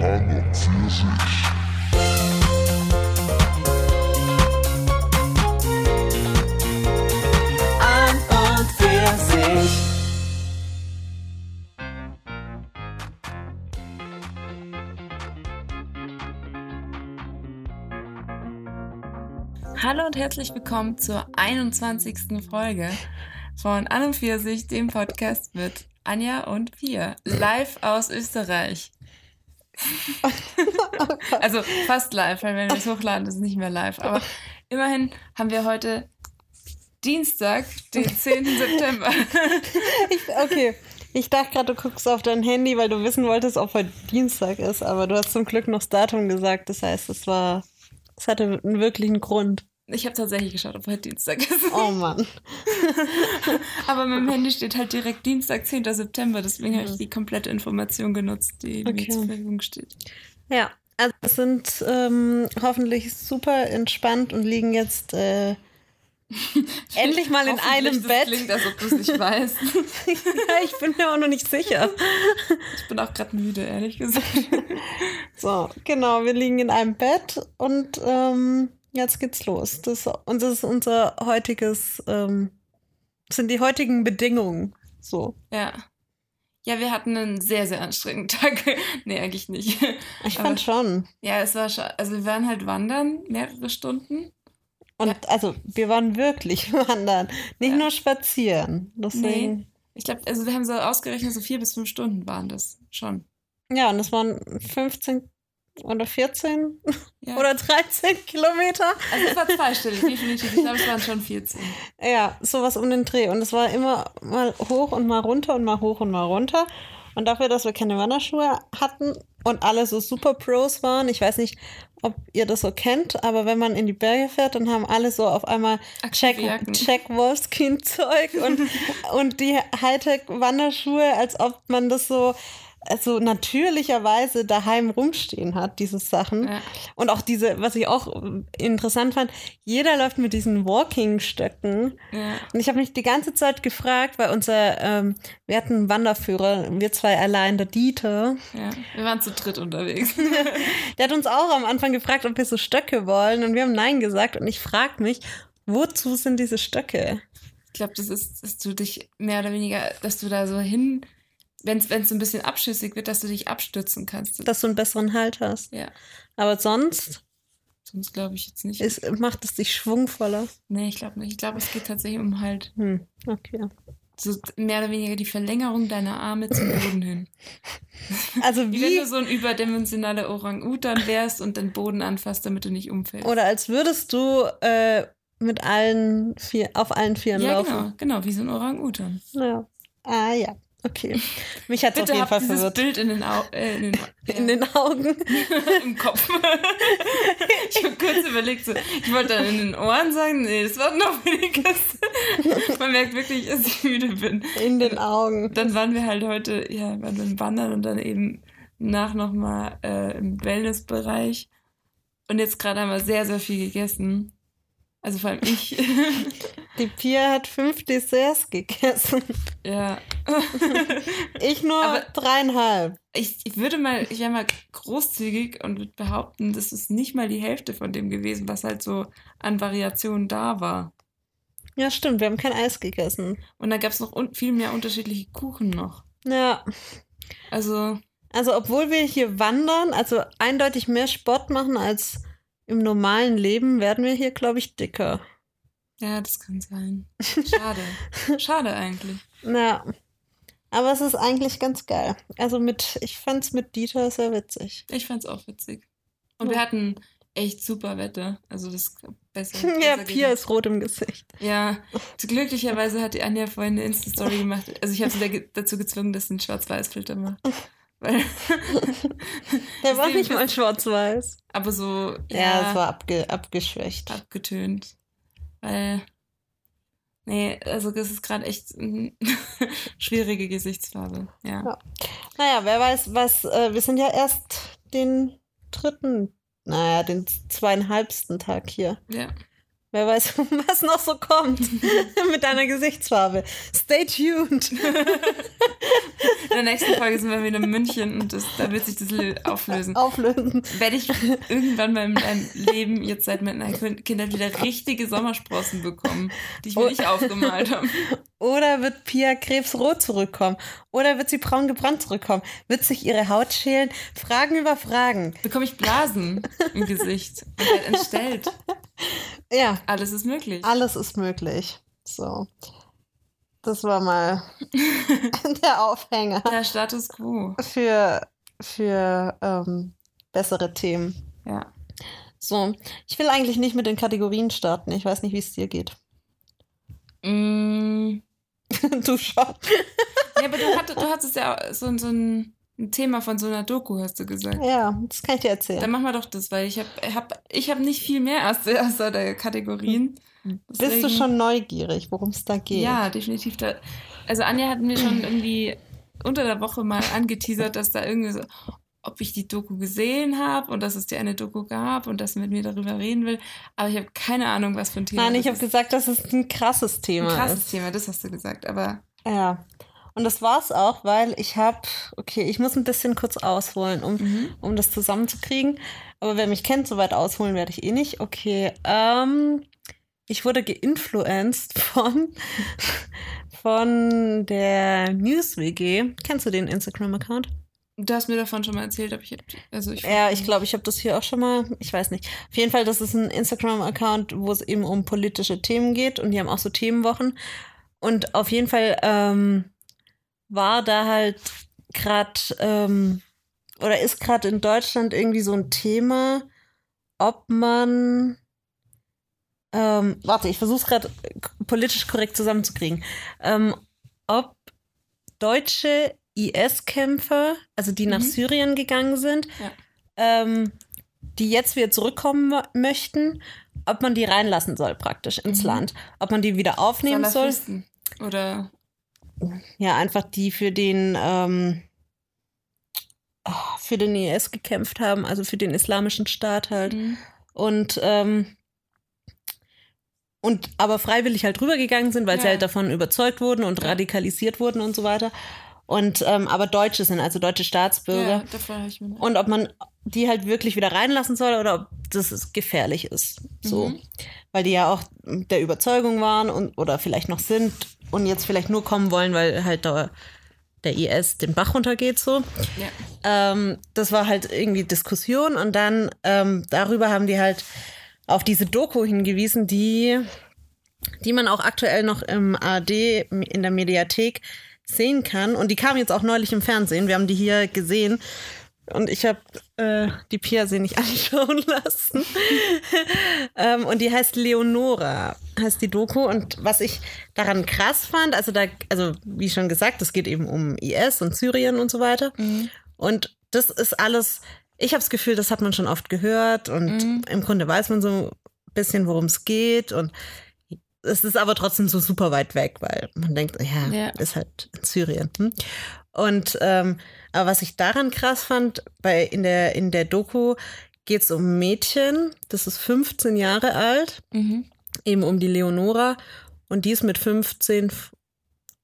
An und für sich. An und für sich. Hallo und herzlich willkommen zur 21. Folge von An und für sich, dem Podcast mit Anja und Pia, live aus Österreich. also fast live, weil wenn wir es hochladen, ist es nicht mehr live. Aber immerhin haben wir heute Dienstag, den 10. September. Ich, okay. Ich dachte gerade, du guckst auf dein Handy, weil du wissen wolltest, ob heute Dienstag ist, aber du hast zum Glück noch das Datum gesagt. Das heißt, es war, es hatte einen wirklichen Grund. Ich habe tatsächlich geschaut, ob heute Dienstag ist. Oh Mann. Aber mit dem Handy steht halt direkt Dienstag, 10. September. Deswegen habe ich die komplette Information genutzt, die mir Okay. zur Verfügung steht. Ja, also wir sind ähm, hoffentlich super entspannt und liegen jetzt äh, endlich mal in einem das Bett. Klingt, als ob du es nicht weißt. ja, ich bin mir auch noch nicht sicher. Ich bin auch gerade müde, ehrlich gesagt. So, genau, wir liegen in einem Bett und ähm, jetzt geht's los. Das, und das ist unser heutiges, ähm, sind die heutigen Bedingungen. So. Ja. Ja, wir hatten einen sehr, sehr anstrengenden Tag. nee, eigentlich nicht. Ich Aber- fand schon. Ja, es war schon, also wir waren halt wandern, mehrere Stunden. Und also, wir waren wirklich wandern, nicht Ja. nur spazieren. Deswegen. Ich glaube, also wir haben so ausgerechnet, so vier bis fünf Stunden waren das schon. Ja, und es waren 15 oder 14 Ja. oder 13 Kilometer. also es war zweistellig, definitiv. Ich glaube, es waren schon 14. Ja, sowas um den Dreh. Und es war immer mal hoch und mal runter und mal hoch und mal runter. Und dafür, dass wir keine Wanderschuhe hatten und alle so Super Pros waren, ich weiß nicht, ob ihr das so kennt, aber wenn man in die Berge fährt, dann haben alle so auf einmal. Check Wolfskin-Zeug und, und die Hightech-Wanderschuhe, als ob man das so also natürlicherweise daheim rumstehen hat, diese Sachen. Ja. Und auch diese, was ich auch interessant fand, jeder läuft mit diesen Walking-Stöcken. Ja. Und ich habe mich die ganze Zeit gefragt, weil unser, ähm, wir hatten einen Wanderführer, wir zwei allein, der Dieter, ja. Wir waren zu dritt unterwegs. der hat uns auch am Anfang gefragt, ob wir so Stöcke wollen. Und wir haben Nein gesagt. Und ich frage mich, wozu sind diese Stöcke? Ich glaube, das ist, dass du dich mehr oder weniger, dass du da so hin, wenn es ein bisschen abschüssig wird, dass du dich abstützen kannst. Dass du einen besseren Halt hast. ja, Aber sonst sonst glaube ich jetzt nicht. ist, macht es dich schwungvoller. nee, ich glaube nicht. Ich glaube, es geht tatsächlich um halt Hm, okay. so mehr oder weniger die Verlängerung deiner Arme zum Boden hin. Also Wie wenn wie, du so ein überdimensionaler Orang-Utan wärst und den Boden anfasst, damit du nicht umfällst. oder als würdest du äh, mit allen vier, auf allen Vieren ja, laufen. genau, genau, wie so ein Orang-Utan. Ja. Ah ja, okay. Mich hat auf jeden Fall dieses verwirrt. Bild in den, Au äh, in den, In den Augen. im Kopf. ich habe kurz überlegt, so, ich wollte dann in den Ohren sagen, nee, das war noch weniger. Man merkt wirklich, dass ich müde bin. In den Augen. Dann waren wir halt heute, ja, waren wir im Wandern und dann eben nach nochmal äh, im Wellnessbereich. Und jetzt gerade haben wir sehr, sehr viel gegessen. Also vor allem ich. Die Pia hat fünf Desserts gegessen. ja. Ich nur Aber- dreieinhalb. Ich, ich würde mal, ich wäre mal großzügig und würde behaupten, das ist nicht mal die Hälfte von dem gewesen, was halt so an Variationen da war. Ja, stimmt, wir haben kein Eis gegessen. Und da gab es noch viel mehr unterschiedliche Kuchen noch. Ja, Also, also obwohl wir hier wandern, also eindeutig mehr Sport machen als im normalen Leben, werden wir hier, glaube ich, dicker. ja, das kann sein. Schade. Schade eigentlich. Ja. Aber es ist eigentlich ganz geil. Also mit, ich fand's mit Dieter sehr witzig. Ich fand's auch witzig. Und wir Ja. hatten echt super Wetter. Also das ist besser. Ja, besser Pia ist rot im Gesicht. Ja, glücklicherweise hat die Anja vorhin eine Insta-Story gemacht. Also ich habe sie da- dazu gezwungen, dass sie einen Schwarz-Weiß-Filter macht. Der war nicht mal schwarz-weiß. aber so, Ja, es war abge abgeschwächt. abgetönt. Weil, nee, also das ist gerade echt eine schwierige Gesichtsfarbe. Ja. Ja. Naja, wer weiß, was, äh, wir sind ja erst den dritten, naja, den zweieinhalbsten Tag hier. ja. Wer weiß, was noch so kommt mit deiner Gesichtsfarbe. Stay tuned. In der nächsten Folge sind wir wieder in München und das, da wird sich das auflösen. Auflösen. Werde ich irgendwann mal in meinem Leben jetzt seit meiner Kindheit wieder richtige Sommersprossen bekommen, die ich mir Oh. nicht aufgemalt habe. Oder wird Pia krebsrot zurückkommen? Oder wird sie braun gebrannt zurückkommen? Wird sich ihre Haut schälen? Fragen über Fragen. Bekomme ich Blasen im Gesicht und werde entstellt. Ja, Alles ist möglich. alles ist möglich. So. Das war mal der Aufhänger Der Status quo. für, für ähm, bessere Themen. Ja. So, ich will eigentlich nicht mit den Kategorien starten. Ich weiß nicht, wie es dir geht. Mm, du schon. ja, aber du, hatt, du hattest ja so, so ein, ein Thema von so einer Doku, hast du gesagt. Ja, das kann ich dir erzählen. Dann machen wir doch das, weil ich habe hab, ich hab nicht viel mehr außer, außer der Kategorien. Bist du Deswegen- schon neugierig, worum es da geht? Ja, definitiv. Da, also Anja hat mir schon irgendwie unter der Woche mal angeteasert, dass da irgendwie so, ob ich die Doku gesehen habe und dass es die eine Doku gab und dass sie mit mir darüber reden will. Aber ich habe keine Ahnung, was für ein Thema Nein, ich habe ist. gesagt, dass es ein krasses Ein Thema krasses ist. Thema, das hast du gesagt. Aber Ja. Und das war's auch, weil ich habe, okay, ich muss ein bisschen kurz ausholen, um, Mhm. um das zusammenzukriegen. Aber wer mich kennt, so weit ausholen werde ich eh nicht. Okay, ähm, ich wurde geinfluenced von, von der NewsWG. Kennst du den Instagram-Account? du hast mir davon schon mal erzählt, aber ich, also ich Ja, ich glaube, ich habe das hier auch schon mal, ich weiß nicht. Auf jeden Fall, das ist ein Instagram-Account, wo es eben um politische Themen geht und die haben auch so Themenwochen. Und auf jeden Fall ähm, war da halt gerade ähm, oder ist gerade in Deutschland irgendwie so ein Thema, ob man ähm, warte, ich versuche es gerade politisch korrekt zusammenzukriegen. Ähm, ob deutsche IS-Kämpfer, also die nach Mhm. Syrien gegangen sind, Ja. ähm, die jetzt wieder zurückkommen möchten, ob man die reinlassen soll praktisch ins Mhm. Land. Ob man die wieder aufnehmen soll. Oder Ja, einfach die für den ähm, ah, für den IS gekämpft haben, also für den islamischen Staat halt. Mhm. Und ähm, und aber freiwillig halt rübergegangen sind, weil sie Ja. halt davon überzeugt wurden und Ja. radikalisiert wurden und so weiter. Und ähm, aber Deutsche sind, also deutsche Staatsbürger. ja, ich mir. Und ob man die halt wirklich wieder reinlassen soll oder ob das gefährlich ist. So. Mhm. Weil die ja auch der Überzeugung waren und oder vielleicht noch sind und jetzt vielleicht nur kommen wollen, weil halt der, der IS den Bach runtergeht so. ja. Ähm, das war halt irgendwie Diskussion und dann ähm, darüber haben die halt auf diese Doku hingewiesen, die, die man auch aktuell noch im ARD in der Mediathek sehen kann. Und die kam jetzt auch neulich im Fernsehen. Wir haben die hier gesehen. Und ich habe äh, die Pia sie nicht anschauen lassen. ähm, und die heißt Leonora, heißt die Doku. Und was ich daran krass fand, also da, also wie schon gesagt, es geht eben um IS und Syrien und so weiter. Mhm. Und das ist alles, ich habe das Gefühl, das hat man schon oft gehört und Mhm. im Grunde weiß man so ein bisschen, worum es geht und es ist aber trotzdem so super weit weg, weil man denkt, ja, Ja. ist halt in Syrien. Hm? Und ähm, aber was ich daran krass fand, bei in der in der Doku geht es um ein Mädchen, das ist 15 Jahre alt, Mhm. eben um die Leonora und die ist mit 15 f-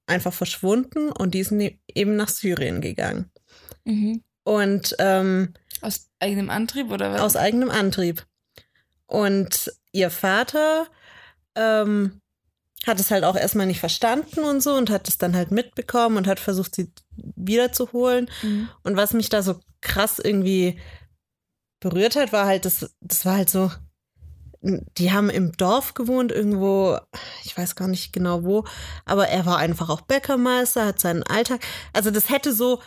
einfach verschwunden und die ist ne- eben nach Syrien gegangen. Mhm. Und ähm, Aus eigenem Antrieb oder was? aus eigenem Antrieb. Und ihr Vater ähm, hat es halt auch erstmal nicht verstanden und so und hat es dann halt mitbekommen und hat versucht, sie wiederzuholen. Mhm. Und was mich da so krass irgendwie berührt hat, war halt, das, das war halt so, die haben im Dorf gewohnt, irgendwo, ich weiß gar nicht genau wo, aber er war einfach auch Bäckermeister, hat seinen Alltag. Also das hätte so,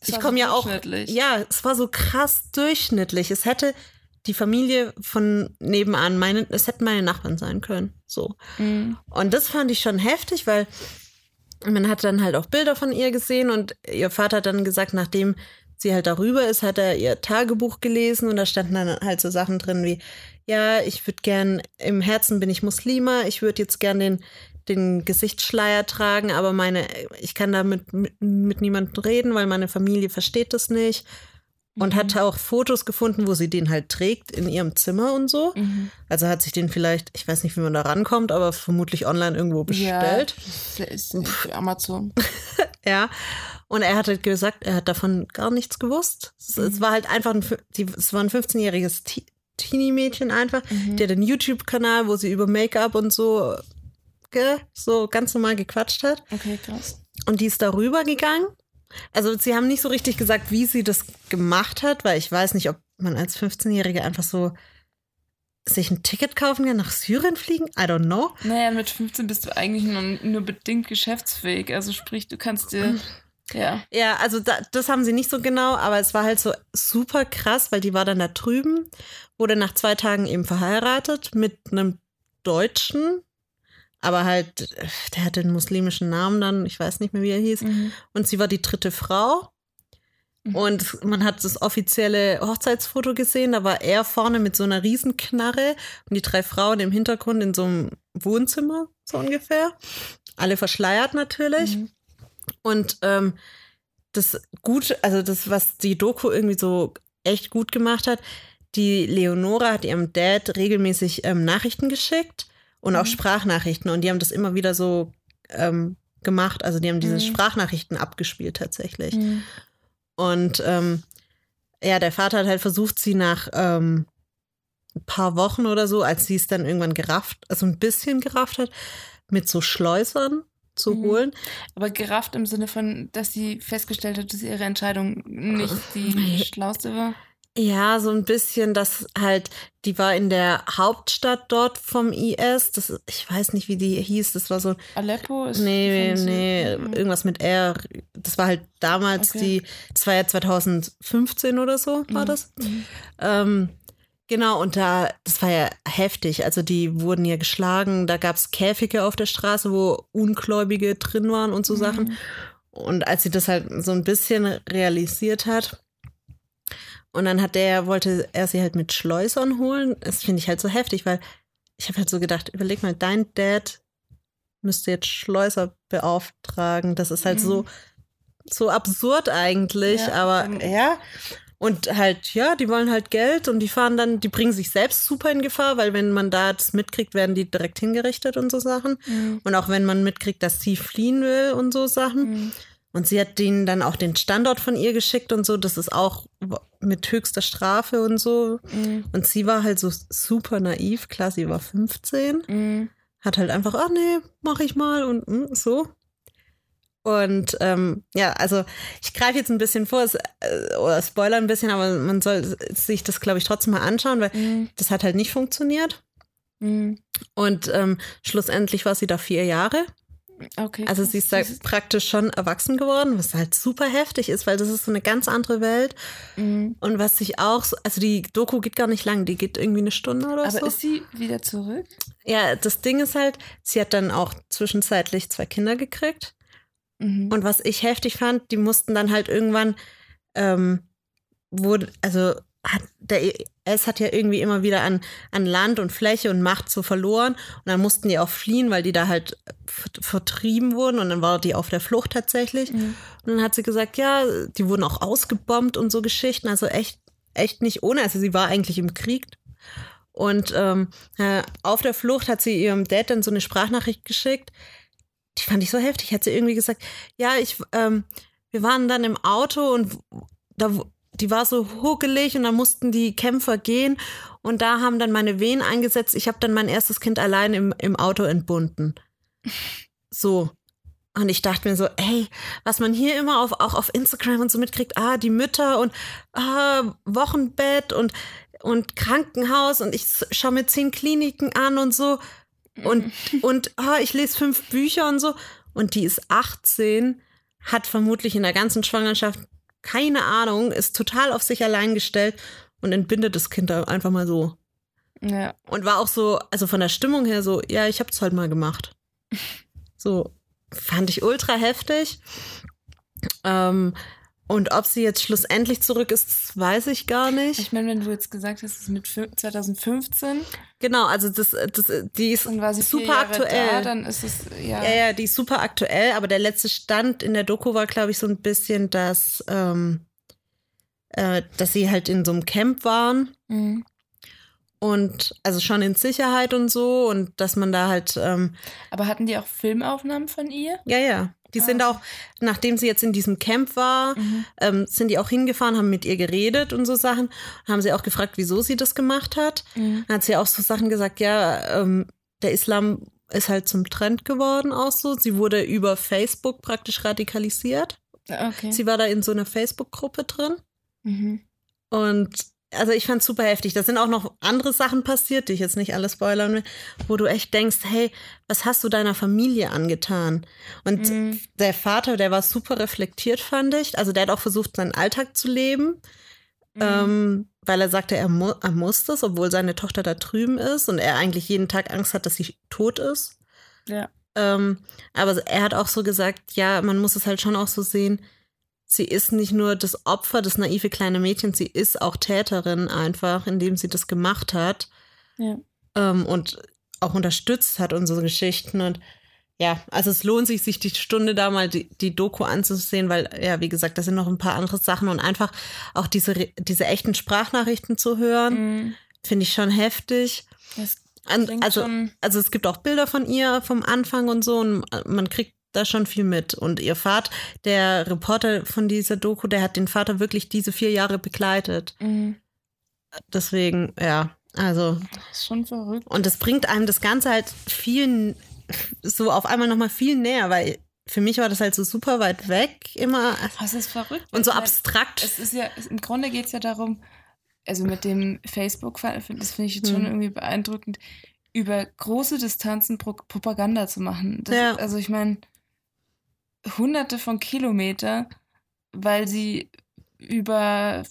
Das ich komme so ja auch, ja, es war so krass durchschnittlich. Es hätte die Familie von nebenan, meine, es hätten meine Nachbarn sein können, so. Mhm. Und das fand ich schon heftig, weil man hat dann halt auch Bilder von ihr gesehen und ihr Vater hat dann gesagt, nachdem sie halt darüber ist, hat er ihr Tagebuch gelesen und da standen dann halt so Sachen drin wie, ja, ich würde gern, im Herzen bin ich Muslima, ich würde jetzt gern den, den Gesichtsschleier tragen, aber meine, ich kann damit mit, mit niemandem reden, weil meine Familie versteht das nicht. Und hat auch Fotos gefunden, wo sie den halt trägt in ihrem Zimmer und so. Mhm. Also hat sich den vielleicht, ich weiß nicht, wie man da rankommt, aber vermutlich online irgendwo bestellt. Ja, ist Amazon. Ja. Und er hat halt gesagt, er hat davon gar nichts gewusst. Es, es war halt einfach ein, es war ein 15-jähriges Te- Teenie-Mädchen einfach. Die hat einen YouTube-Kanal, wo sie über Make-up und so, gell, so ganz normal gequatscht hat. Okay, krass. Und die ist darüber gegangen. Also sie haben nicht so richtig gesagt, wie sie das gemacht hat, weil ich weiß nicht, ob man als 15-Jährige einfach so sich ein Ticket kaufen kann, nach Syrien fliegen. I don't know. Naja, mit 15 bist du eigentlich nur, nur bedingt geschäftsfähig. Also sprich, du kannst dir. Ja. Ja, also da, das haben sie nicht so genau, aber es war halt so super krass, weil die war dann da drüben, wurde nach zwei Tagen eben verheiratet mit einem Deutschen, aber halt, äh, der hatte einen muslimischen Namen dann, ich weiß nicht mehr, wie er hieß. Mhm. Und sie war die dritte Frau. Und man hat das offizielle Hochzeitsfoto gesehen, da war er vorne mit so einer Riesenknarre und die drei Frauen im Hintergrund in so einem Wohnzimmer, so ungefähr. Alle verschleiert natürlich. Mhm. Und ähm, das gut, also das, was die Doku irgendwie so echt gut gemacht hat, die Leonora hat ihrem Dad regelmäßig ähm, Nachrichten geschickt und auch Sprachnachrichten und die haben das immer wieder so ähm, gemacht. Also die haben diese Mhm. Sprachnachrichten abgespielt tatsächlich. Mhm. Und ähm, ja, der Vater hat halt versucht, sie nach ähm, ein paar Wochen oder so, als sie es dann irgendwann gerafft, also ein bisschen gerafft hat, mit so Schleusern zu Mhm. holen. Aber gerafft im Sinne von, dass sie festgestellt hat, dass ihre Entscheidung nicht die schlauste war. Ja, so ein bisschen, dass halt, die war in der Hauptstadt dort vom IS. Das, ich weiß nicht, wie die hieß. Das war so, Aleppo ist. nee, nee, Mhm. irgendwas mit R. Das war halt damals Okay. die, das war ja 2015 oder so, war Mhm. das. Ähm, genau, und da, das war ja heftig. Also die wurden ja geschlagen. Da gab es Käfige auf der Straße, wo Ungläubige drin waren und so Mhm. Sachen. Und als sie das halt so ein bisschen realisiert hat, und dann hat der, wollte er sie halt mit Schleusern holen. Das finde ich halt so heftig, weil ich habe halt so gedacht, überleg mal, dein Dad müsste jetzt Schleuser beauftragen. Das ist halt Mhm. so, so absurd eigentlich, Ja, aber ja. Und halt, ja, die wollen halt Geld und die fahren dann, die bringen sich selbst super in Gefahr, weil wenn man da das mitkriegt, werden die direkt hingerichtet und so Sachen. Mhm. Und auch wenn man mitkriegt, dass sie fliehen will und so Sachen. Mhm. Und sie hat denen dann auch den Standort von ihr geschickt und so. Das ist auch mit höchster Strafe und so. Mhm. Und sie war halt so super naiv. Klar, sie war 15. Mhm. Hat halt einfach, ah nee, mach ich mal und mm, so. Und ähm, ja, also ich greife jetzt ein bisschen vor, es, äh, oder spoiler ein bisschen, aber man soll sich das, glaube ich, trotzdem mal anschauen, weil Mhm. das hat halt nicht funktioniert. Mhm. Und ähm, schlussendlich war sie da vier Jahre. Okay. Also sie ist da praktisch schon erwachsen geworden, was halt super heftig ist, weil das ist so eine ganz andere Welt. Mhm. Und was sich auch, so, also die Doku geht gar nicht lang, die geht irgendwie eine Stunde oder Aber so. ist sie wieder zurück? ja, das Ding ist halt, sie hat dann auch zwischenzeitlich zwei Kinder gekriegt. Mhm. Und was ich heftig fand, die mussten dann halt irgendwann, ähm, wurde, also hat, der IS hat ja irgendwie immer wieder an, an Land und Fläche und Macht so verloren. Und dann mussten die auch fliehen, weil die da halt vert- vertrieben wurden. Und dann war die auf der Flucht tatsächlich. Mhm. Und dann hat sie gesagt, ja, die wurden auch ausgebombt und so Geschichten. Also echt, echt nicht ohne. Also sie war eigentlich im Krieg. Und ähm, äh, auf der Flucht hat sie ihrem Dad dann so eine Sprachnachricht geschickt. Die fand ich so heftig. Hat sie irgendwie gesagt, ja, ich, ähm, wir waren dann im Auto und da, die war so huckelig und da mussten die Kämpfer gehen und da haben dann meine Wehen eingesetzt. Ich habe dann mein erstes Kind allein im, im Auto entbunden. So. Und ich dachte mir so, ey, was man hier immer auf, auch auf Instagram und so mitkriegt, ah, die Mütter und ah, Wochenbett und, und Krankenhaus und ich schaue mir zehn Kliniken an und so und, und ah, ich lese fünf Bücher und so. Und die ist 18, hat vermutlich in der ganzen Schwangerschaft keine Ahnung, ist total auf sich allein gestellt und entbindet das Kind da einfach mal so. Ja. Und war auch so, also von der Stimmung her so, ja, ich hab's halt mal gemacht. So, fand ich ultra heftig. Ähm, und ob sie jetzt schlussendlich zurück ist, weiß ich gar nicht. Ich meine, wenn du jetzt gesagt hast, es ist mit fü- 2015 Genau, also das, das, die ist super aktuell. da, dann ist es ja. Ja, ja, die ist super aktuell, aber der letzte Stand in der Doku war, glaube ich, so ein bisschen, dass ähm, äh, dass sie halt in so einem Camp waren Mhm. und also schon in Sicherheit und so und dass man da halt, ähm, Aber hatten die auch Filmaufnahmen von ihr? ja, ja. Die Ah, sind okay. auch, nachdem sie jetzt in diesem Camp war, Mhm. ähm, sind die auch hingefahren, haben mit ihr geredet und so Sachen. Haben sie auch gefragt, wieso sie das gemacht hat. Mhm. Dann hat sie auch so Sachen gesagt, ja, ähm, der Islam ist halt zum Trend geworden auch so. Sie wurde über Facebook praktisch radikalisiert. Okay. Sie war da in so einer Facebook-Gruppe drin. Mhm. Und also ich fand's super heftig. Da sind auch noch andere Sachen passiert, die ich jetzt nicht alles spoilern will, wo du echt denkst, hey, was hast du deiner Familie angetan? Und Mhm. der Vater, der war super reflektiert, fand ich. Also der hat auch versucht, seinen Alltag zu leben. Mhm. Ähm, weil er sagte, er, mu er muss das, obwohl seine Tochter da drüben ist und er eigentlich jeden Tag Angst hat, dass sie tot ist. Ja. Ähm, aber er hat auch so gesagt, ja, man muss es halt schon auch so sehen, sie ist nicht nur das Opfer, das naive kleine Mädchen, sie ist auch Täterin einfach, indem sie das gemacht hat Ja. ähm, und auch unterstützt hat unsere Geschichten und ja, also es lohnt sich, sich die Stunde da mal die, die Doku anzusehen, weil, ja, wie gesagt, da sind noch ein paar andere Sachen und einfach auch diese, diese echten Sprachnachrichten zu hören, Mhm. finde ich schon heftig. Also, schon. also es gibt auch Bilder von ihr vom Anfang und so und man kriegt da schon viel mit. Und ihr Vater, der Reporter von dieser Doku, der hat den Vater wirklich diese vier Jahre begleitet. Mhm. Deswegen, ja, also Das ist schon verrückt. und das bringt einem das Ganze halt viel so auf einmal nochmal viel näher, weil für mich war das halt so super weit weg immer Was ist verrückt? und so abstrakt. Es ist ja, im Grunde geht es ja darum, also mit dem Facebook-Fall, das finde ich jetzt schon Hm. irgendwie beeindruckend, über große Distanzen Pro Propaganda zu machen. Das, Ja. Also ich meine, hunderte von Kilometer, weil sie über,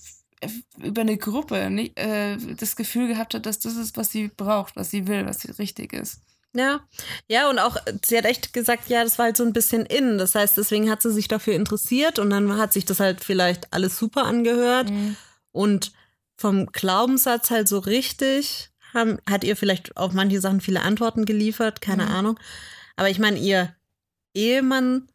über eine Gruppe nicht, äh, das Gefühl gehabt hat, dass das ist, was sie braucht, was sie will, was richtig ist. Ja, ja, und auch, sie hat echt gesagt, ja, das war halt so ein bisschen in. Das heißt, deswegen hat sie sich dafür interessiert und dann hat sich das halt vielleicht alles super angehört. Mhm. Und vom Glaubenssatz halt so richtig, haben, hat ihr vielleicht auf manche Sachen viele Antworten geliefert, keine Mhm. Ahnung. Aber ich meine, ihr Ehemann,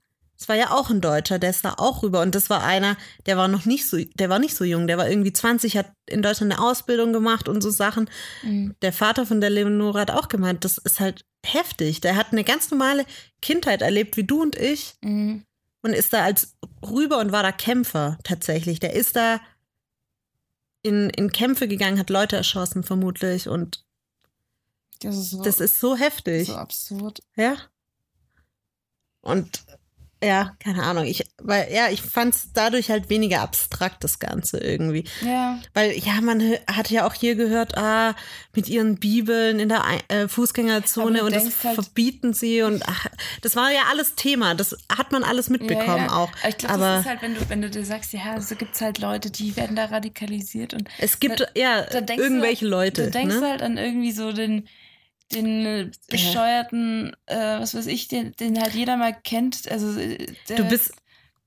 das war ja auch ein Deutscher, der ist da auch rüber. Und das war einer, der war noch nicht so, der war nicht so jung, der war irgendwie 20, hat in Deutschland eine Ausbildung gemacht und so Sachen. Mhm. Der Vater von der Leonora hat auch gemeint, das ist halt heftig. Der hat eine ganz normale Kindheit erlebt, wie du und ich, Mhm. und ist da als rüber und war da Kämpfer tatsächlich. Der ist da in, in Kämpfe gegangen, hat Leute erschossen, vermutlich. Und Das ist so, das ist so heftig. so absurd. Ja. Und ja, keine Ahnung. Ich, weil, ja, ich fand es dadurch halt weniger abstrakt, das Ganze irgendwie. Ja. Weil, ja, man hat ja auch hier gehört, ah, mit ihren Bibeln in der äh, Fußgängerzone und das halt- verbieten sie und ach, das war ja alles Thema. Das hat man alles mitbekommen ja, ja. auch. Aber ich glaube, das ist halt, wenn du, wenn du dir sagst, ja, so gibt es halt Leute, die werden da radikalisiert und es gibt da- ja da irgendwelche du, Leute. Du denkst ne? halt an irgendwie so den, den äh, bescheuerten, äh, was weiß ich, den, den halt jeder mal kennt. Also äh, Du bist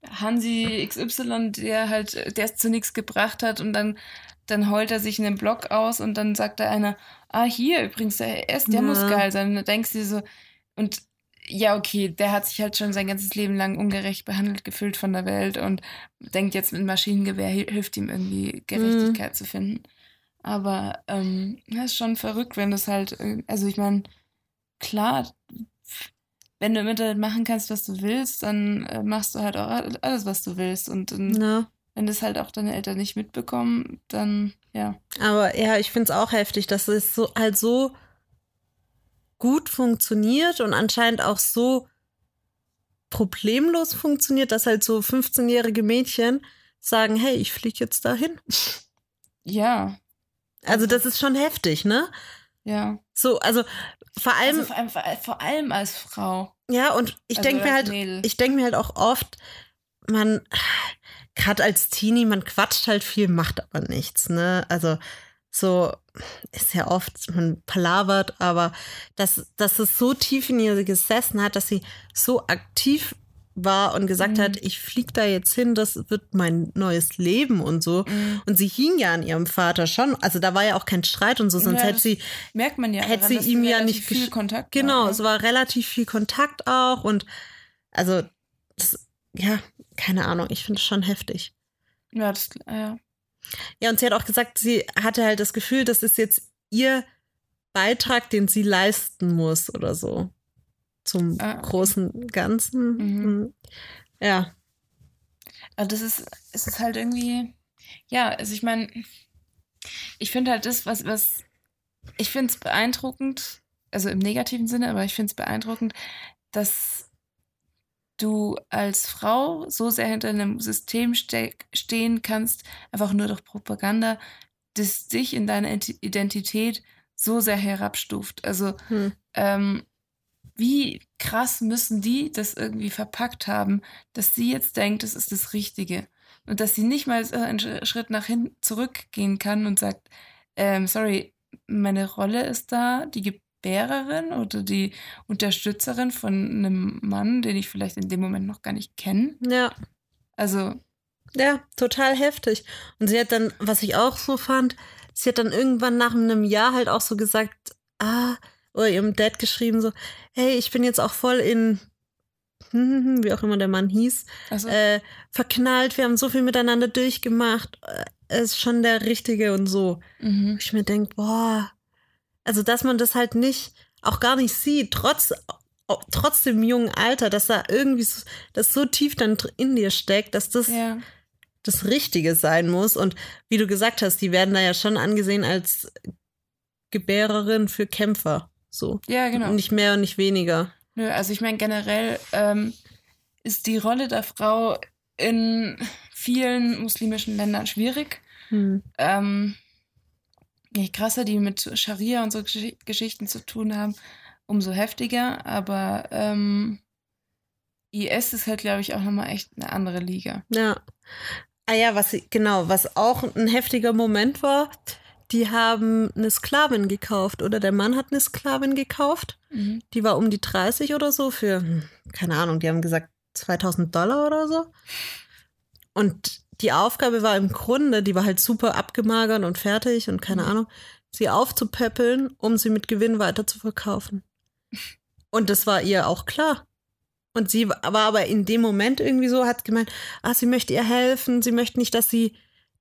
Hansi XY, der halt, der es zu nichts gebracht hat und dann, dann heult er sich in den Blog aus und dann sagt da einer, ah, hier übrigens, der S, der Ja. muss geil sein. Und dann denkst du dir so, und ja, okay, der hat sich halt schon sein ganzes Leben lang ungerecht behandelt gefühlt von der Welt und denkt jetzt mit Maschinengewehr hi- hilft ihm irgendwie Gerechtigkeit Mhm. zu finden. Aber ähm, das ist schon verrückt, wenn das halt, äh, also ich meine, klar, wenn du im Internet machen kannst, was du willst, dann äh, machst du halt auch alles, was du willst. Und dann, ne? wenn das halt auch deine Eltern nicht mitbekommen, dann ja. Aber ja, ich finde es auch heftig, dass es so halt so gut funktioniert und anscheinend auch so problemlos funktioniert, dass halt so 15-jährige Mädchen sagen, hey, ich fliege jetzt dahin. Ja, Also das ist schon heftig, ne? ja. So, also vor allem, Also vor, allem, vor, vor allem als Frau. ja, und ich also denke mir halt, Mädel. ich denke mir halt auch oft, man, gerade als Teenie, man quatscht halt viel, macht aber nichts, ne? Also so ist ja oft, man palavert, aber dass, dass es so tief in ihr gesessen hat, dass sie so aktiv war und gesagt Mhm. hat, ich flieg da jetzt hin, das wird mein neues Leben und so. Mhm. Und sie hing ja an ihrem Vater schon. Also da war ja auch kein Streit und so, sonst Ja, hätte sie, Merkt man ja. hätte daran, sie ihm ja nicht viel Kontakt Genau, war, es war relativ viel Kontakt auch und also das, ja, keine Ahnung, ich finde es schon heftig. Ja, das, ja. Ja, und sie hat auch gesagt, sie hatte halt das Gefühl, das ist jetzt ihr Beitrag, den sie leisten muss oder so. Zum Ah. großen Ganzen. Mhm. Ja. Aber das ist, es ist halt irgendwie, ja, also ich meine, ich finde halt das, was, was, ich finde es beeindruckend, also im negativen Sinne, aber ich finde es beeindruckend, dass du als Frau so sehr hinter einem System ste stehen kannst, einfach nur durch Propaganda, das dich in deiner Enti- Identität so sehr herabstuft. Also Hm. ähm, wie krass müssen die das irgendwie verpackt haben, dass sie jetzt denkt, das ist das Richtige. Und dass sie nicht mal so einen Sch- Schritt nach hinten zurückgehen kann und sagt, ähm, sorry, meine Rolle ist da die Gebärerin oder die Unterstützerin von einem Mann, den ich vielleicht in dem Moment noch gar nicht kenne. Ja. Also, Ja, total heftig. Und sie hat dann, was ich auch so fand, sie hat dann irgendwann nach einem Jahr halt auch so gesagt, ah, oder ihrem Dad geschrieben so, hey, ich bin jetzt auch voll in, wie auch immer der Mann hieß, also äh, verknallt, wir haben so viel miteinander durchgemacht, äh, er ist schon der Richtige und so. mhm. Ich mir denke, boah, also dass man das halt nicht, auch gar nicht sieht, trotz, trotz dem jungen Alter, dass da irgendwie so, das so tief dann in dir steckt, dass das ja. das Richtige sein muss. Und wie du gesagt hast, die werden da ja schon angesehen als Gebärerin für Kämpfer. So. Ja, genau. Nicht mehr und nicht weniger. Nö, also ich meine, generell ähm, ist die Rolle der Frau in vielen muslimischen Ländern schwierig. Hm. Ähm, je krasser die mit Scharia und so Gesch Geschichten zu tun haben, umso heftiger. Aber ähm, IS ist halt, glaube ich, auch nochmal echt eine andere Liga. Ja. Ah ja, was genau, was auch ein heftiger Moment war, die haben eine Sklavin gekauft oder der Mann hat eine Sklavin gekauft. Mhm. Die war um die 30 oder so für, hm, keine Ahnung, die haben gesagt 2000 Dollar oder so. Und die Aufgabe war im Grunde, die war halt super abgemagert und fertig und keine Mhm. Ahnung, sie aufzupöppeln, um sie mit Gewinn weiter zu verkaufen. Und das war ihr auch klar. Und sie war aber in dem Moment irgendwie so, hat gemeint, ah, sie möchte ihr helfen, sie möchte nicht, dass sie,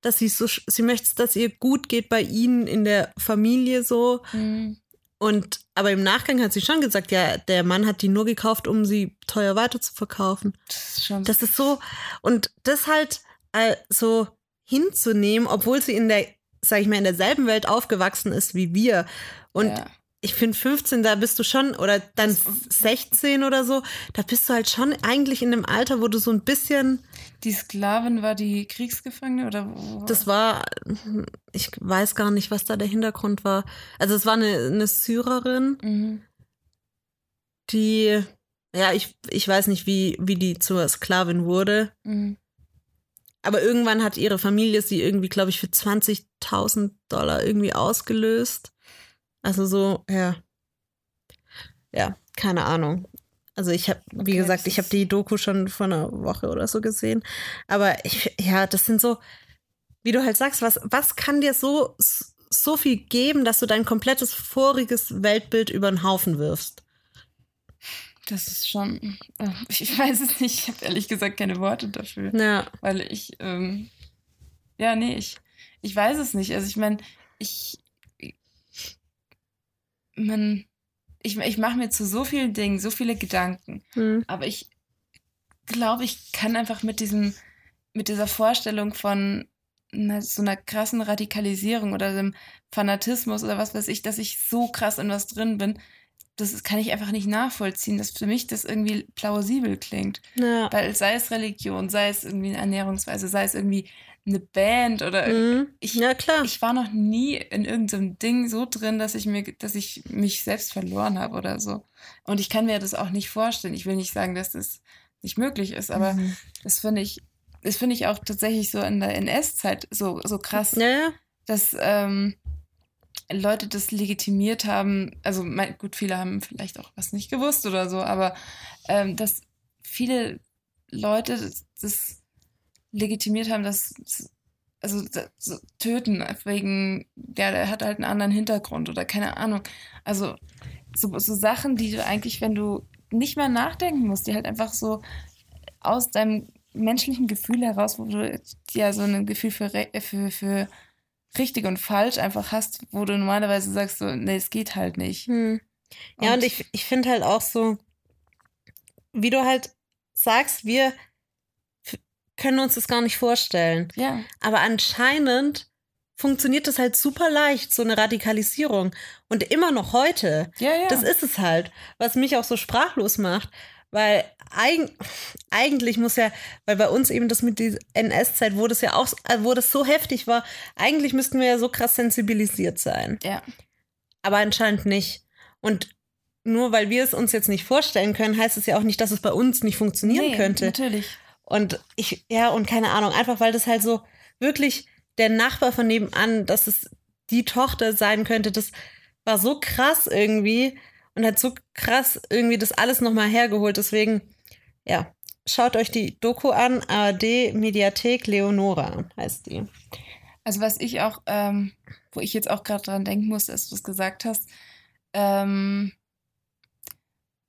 dass sie so, sie möchte, dass ihr gut geht bei ihnen in der Familie so. Mhm. Und aber im Nachgang hat sie schon gesagt, ja, der Mann hat die nur gekauft, um sie teuer weiter zu verkaufen. Das ist schon Das ist so und das halt äh, so hinzunehmen, obwohl sie in der, sag ich mal, in derselben Welt aufgewachsen ist wie wir. Und ja. ich finde 15, da bist du schon oder dann 16 oder so, da bist du halt schon eigentlich in dem Alter, wo du so ein bisschen, Die Sklavin war die Kriegsgefangene oder wo? das war, ich weiß gar nicht, was da der Hintergrund war. Also es war eine, eine Syrerin. Mhm. die, ja, ich, ich weiß nicht, wie, wie die zur Sklavin wurde, Mhm. aber irgendwann hat ihre Familie sie irgendwie, glaube ich, für 20.000 Dollar irgendwie ausgelöst. Also so, ja. Ja, keine Ahnung. Also ich habe, wie Okay, gesagt, ich habe die Doku schon vor einer Woche oder so gesehen. Aber ich, ja, das sind so, wie du halt sagst, was, was kann dir so, so viel geben, dass du dein komplettes voriges Weltbild über den Haufen wirfst? Das ist schon. äh, Ich weiß es nicht. Ich habe ehrlich gesagt keine Worte dafür. Ja. Weil ich, ähm, ja, nee, ich, ich weiß es nicht. Also ich meine, ich, man, ich, ich mache mir zu so vielen Dingen so viele Gedanken. Hm. Aber ich glaube, ich kann einfach mit diesem, mit dieser Vorstellung von einer, so einer krassen Radikalisierung oder dem Fanatismus oder was weiß ich, dass ich so krass in was drin bin, das kann ich einfach nicht nachvollziehen, dass für mich das irgendwie plausibel klingt. Ja. Weil sei es Religion, sei es irgendwie eine Ernährungsweise, sei es irgendwie eine Band oder Mhm. ich, ja, klar. ich war noch nie in irgendeinem Ding so drin, dass ich mir, dass ich mich selbst verloren habe oder so. Und ich kann mir das auch nicht vorstellen. Ich will nicht sagen, dass das nicht möglich ist, aber Mhm. das finde ich, das finde ich auch tatsächlich so in der NS-Zeit so, so krass, ja, dass ähm, Leute das legitimiert haben. Also mein, gut, viele haben vielleicht auch was nicht gewusst oder so, aber ähm, dass viele Leute das, das legitimiert haben, dass also da- so töten wegen, ja, der hat halt einen anderen Hintergrund oder keine Ahnung. Also so, so Sachen, die du eigentlich, wenn du nicht mehr nachdenken musst, die halt einfach so aus deinem menschlichen Gefühl heraus, wo du ja so ein Gefühl für, für, für richtig und falsch einfach hast, wo du normalerweise sagst, so, nee, es geht halt nicht. Hm. Ja, und, ich, ich finde halt auch so, wie du halt sagst, wir können uns das gar nicht vorstellen. Ja, Aber anscheinend funktioniert das halt super leicht, so eine Radikalisierung. Und immer noch heute. ja, ja. Das ist es halt, was mich auch so sprachlos macht. Weil eig eigentlich muss ja, weil bei uns eben das mit der NS-Zeit, wo das ja auch, äh, wo das so heftig war, eigentlich müssten wir ja so krass sensibilisiert sein. ja. Aber anscheinend nicht. Und nur weil wir es uns jetzt nicht vorstellen können, heißt es ja auch nicht, dass es bei uns nicht funktionieren Nee, könnte. Natürlich. Und ich, ja, und keine Ahnung, einfach weil das halt so wirklich der Nachbar von nebenan, dass es die Tochter sein könnte, das war so krass irgendwie und hat so krass irgendwie das alles nochmal hergeholt. Deswegen, ja, schaut euch die Doku an, ARD Mediathek Leonora heißt die. Also was ich auch, ähm, wo ich jetzt auch gerade dran denken muss, als du es gesagt hast, ähm,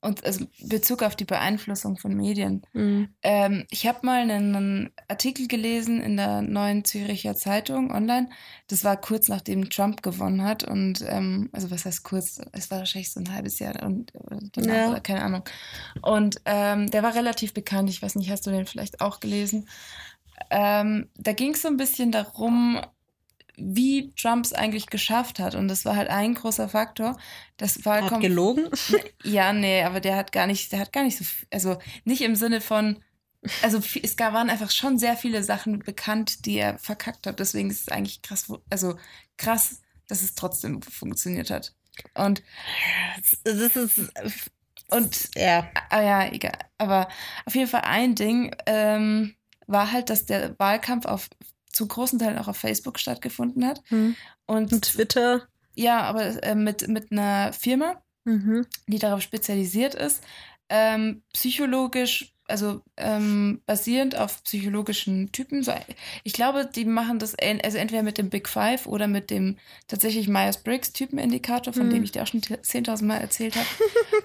und also Bezug auf die Beeinflussung von Medien. Mhm. Ähm, ich habe mal einen, einen Artikel gelesen in der Neuen Züricher Zeitung online. Das war kurz nachdem Trump gewonnen hat und ähm, also was heißt kurz? Es war wahrscheinlich so ein halbes Jahr und danach, Ja. keine Ahnung. Und ähm, der war relativ bekannt. Ich weiß nicht, hast du den vielleicht auch gelesen? Ähm, da ging es so ein bisschen darum, wie Trump es eigentlich geschafft hat. Und das war halt ein großer Faktor. Das Hat Wahlkampf. gelogen. Ja, nee, aber der hat gar nicht, der hat gar nicht so, also nicht im Sinne von, also es waren einfach schon sehr viele Sachen bekannt, die er verkackt hat. Deswegen ist es eigentlich krass, also krass, dass es trotzdem funktioniert hat. Und, Das ist, und, ja. ah ja, egal. Aber auf jeden Fall ein Ding ähm, war halt, dass der Wahlkampf auf zu großen Teilen auch auf Facebook stattgefunden hat. Hm. Und Und Twitter. ja, aber äh, mit, mit einer Firma, Mhm. die darauf spezialisiert ist, ähm, psychologisch, also ähm, basierend auf psychologischen Typen. So, ich glaube, die machen das en- also entweder mit dem Big Five oder mit dem tatsächlich Myers-Briggs-Typenindikator, von Mhm. dem ich dir auch schon 10.000 Mal erzählt habe.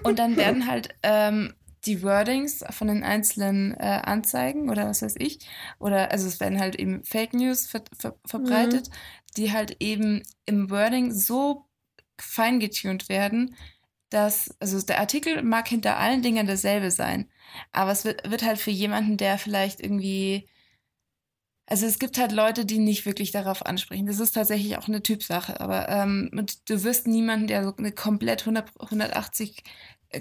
Und dann werden halt ähm, die Wordings von den einzelnen äh, Anzeigen oder was weiß ich, oder also es werden halt eben Fake News ver ver verbreitet, die halt eben im Wording so fein getuned werden, dass, also der Artikel mag hinter allen Dingen dasselbe sein, aber es wird, wird halt für jemanden, der vielleicht irgendwie, also es gibt halt Leute, die nicht wirklich darauf ansprechen. Das ist tatsächlich auch eine Typsache, aber ähm, du wirst niemanden, der so eine komplett 100, 180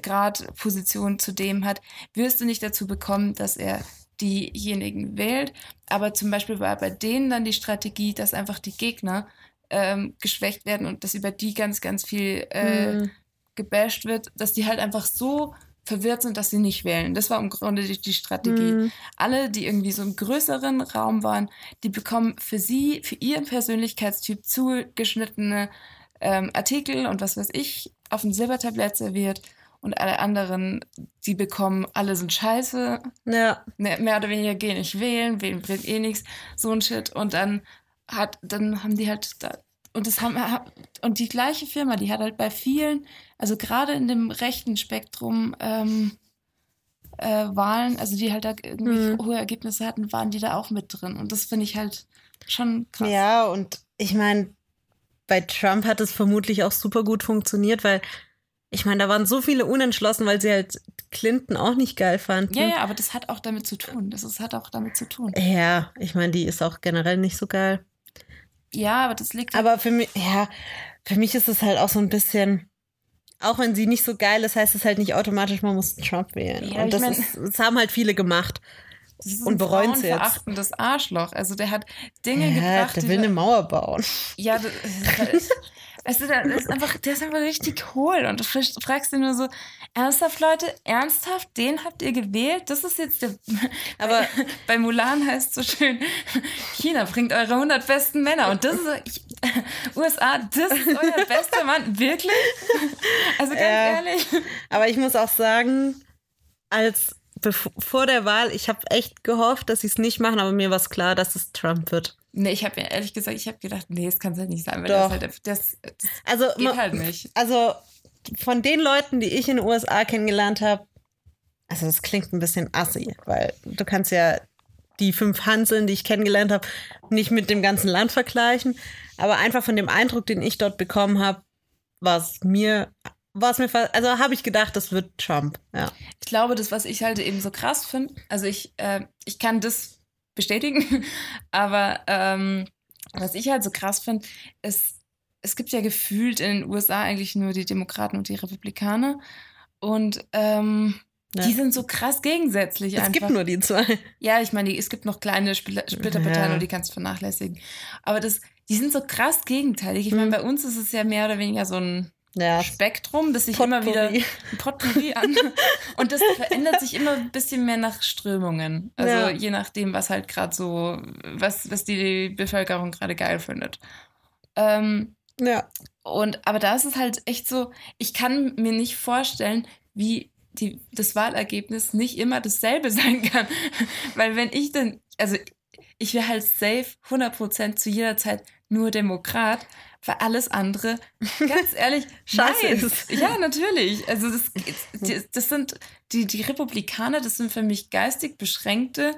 Grad Position zu dem hat, wirst du nicht dazu bekommen, dass er diejenigen wählt. Aber zum Beispiel war bei denen dann die Strategie, dass einfach die Gegner ähm, geschwächt werden und dass über die ganz, ganz viel äh, Mhm. gebasht wird, dass die halt einfach so verwirrt sind, dass sie nicht wählen. Das war im Grunde die, die Strategie. Mhm. Alle, die irgendwie so im größeren Raum waren, die bekommen für sie, für ihren Persönlichkeitstyp zugeschnittene ähm, Artikel und was weiß ich auf ein Silbertablett serviert. Und alle anderen, die bekommen, alle sind scheiße, Ja. mehr, mehr oder weniger gehen nicht wählen, wählen bringt eh nichts, so ein Shit. Und dann hat, dann haben die halt da, und das haben, und die gleiche Firma, die hat halt bei vielen, also gerade in dem rechten Spektrum, ähm, äh, Wahlen, also die halt da irgendwie Mhm. hohe Ergebnisse hatten, waren die da auch mit drin. Und das finde ich halt schon krass. Ja, und ich meine, bei Trump hat es vermutlich auch super gut funktioniert, weil ich meine, da waren so viele unentschlossen, weil sie halt Clinton auch nicht geil fanden. ja, ja, aber das hat auch damit zu tun. Das ist, hat auch damit zu tun. Ja, ich meine, die ist auch generell nicht so geil. Ja, aber das liegt Aber für mich, ja, für mich ist es halt auch so ein bisschen, auch wenn sie nicht so geil ist, heißt es halt nicht automatisch, man muss Trump wählen. Ja, und das, mein- ist, das haben halt viele gemacht. Das ist Und bereuen sie jetzt. frauenverachtendes Arschloch. Also der hat Dinge Ja, gebracht, der will eine Mauer bauen. Ja, das ist also der, ist einfach, der ist einfach richtig hohl. Und du fragst ihn nur so, ernsthaft, Leute, ernsthaft, den habt ihr gewählt? Das ist jetzt der. Aber- bei, Mulan heißt es so schön, China bringt eure 100 besten Männer. Und das ist ich, USA, das ist euer bester Mann. Wirklich? Also ganz Ja. ehrlich. Aber ich muss auch sagen, als vor der Wahl, ich habe echt gehofft, dass sie es nicht machen, aber mir war es klar, dass es Trump wird. Nee, ich habe mir ehrlich gesagt, ich habe gedacht, nee, das kann es halt nicht sein, weil Doch. das halt, das, das Also, geht halt nicht. also von den Leuten, die ich in den USA kennengelernt habe, also das klingt ein bisschen assi, weil du kannst ja die fünf Hanseln, die ich kennengelernt habe, nicht mit dem ganzen Land vergleichen. Aber einfach von dem Eindruck, den ich dort bekommen habe, war es mir, war es mir, also habe ich gedacht, das wird Trump. Ja. Ich glaube, das, was ich halt eben so krass finde, also ich, äh, ich kann das bestätigen, aber ähm, was ich halt so krass finde, ist, es gibt ja gefühlt in den USA eigentlich nur die Demokraten und die Republikaner und ähm, Ja. die sind so krass gegensätzlich Es einfach. gibt nur die zwei. Ja, ich meine, es gibt noch kleine Spl- Splitterparteien Ja. und die kannst du vernachlässigen. Aber das, die sind so krass gegenteilig. Ich meine, Mhm. bei uns ist es ja mehr oder weniger so ein Ja, Spektrum, das sich immer wieder Potpourri. an. Und das verändert sich immer ein bisschen mehr nach Strömungen. Also Ja. je nachdem, was halt gerade so, was, was die Bevölkerung gerade geil findet. Ähm, ja. und aber da ist es halt echt so, ich kann mir nicht vorstellen, wie die, das Wahlergebnis nicht immer dasselbe sein kann. Weil wenn ich dann, also ich wäre halt safe 100% zu jeder Zeit nur Demokrat, weil alles andere, ganz ehrlich, Scheiße ist. Ja, natürlich. Also das, das, das sind die, die Republikaner, das sind für mich geistig Beschränkte,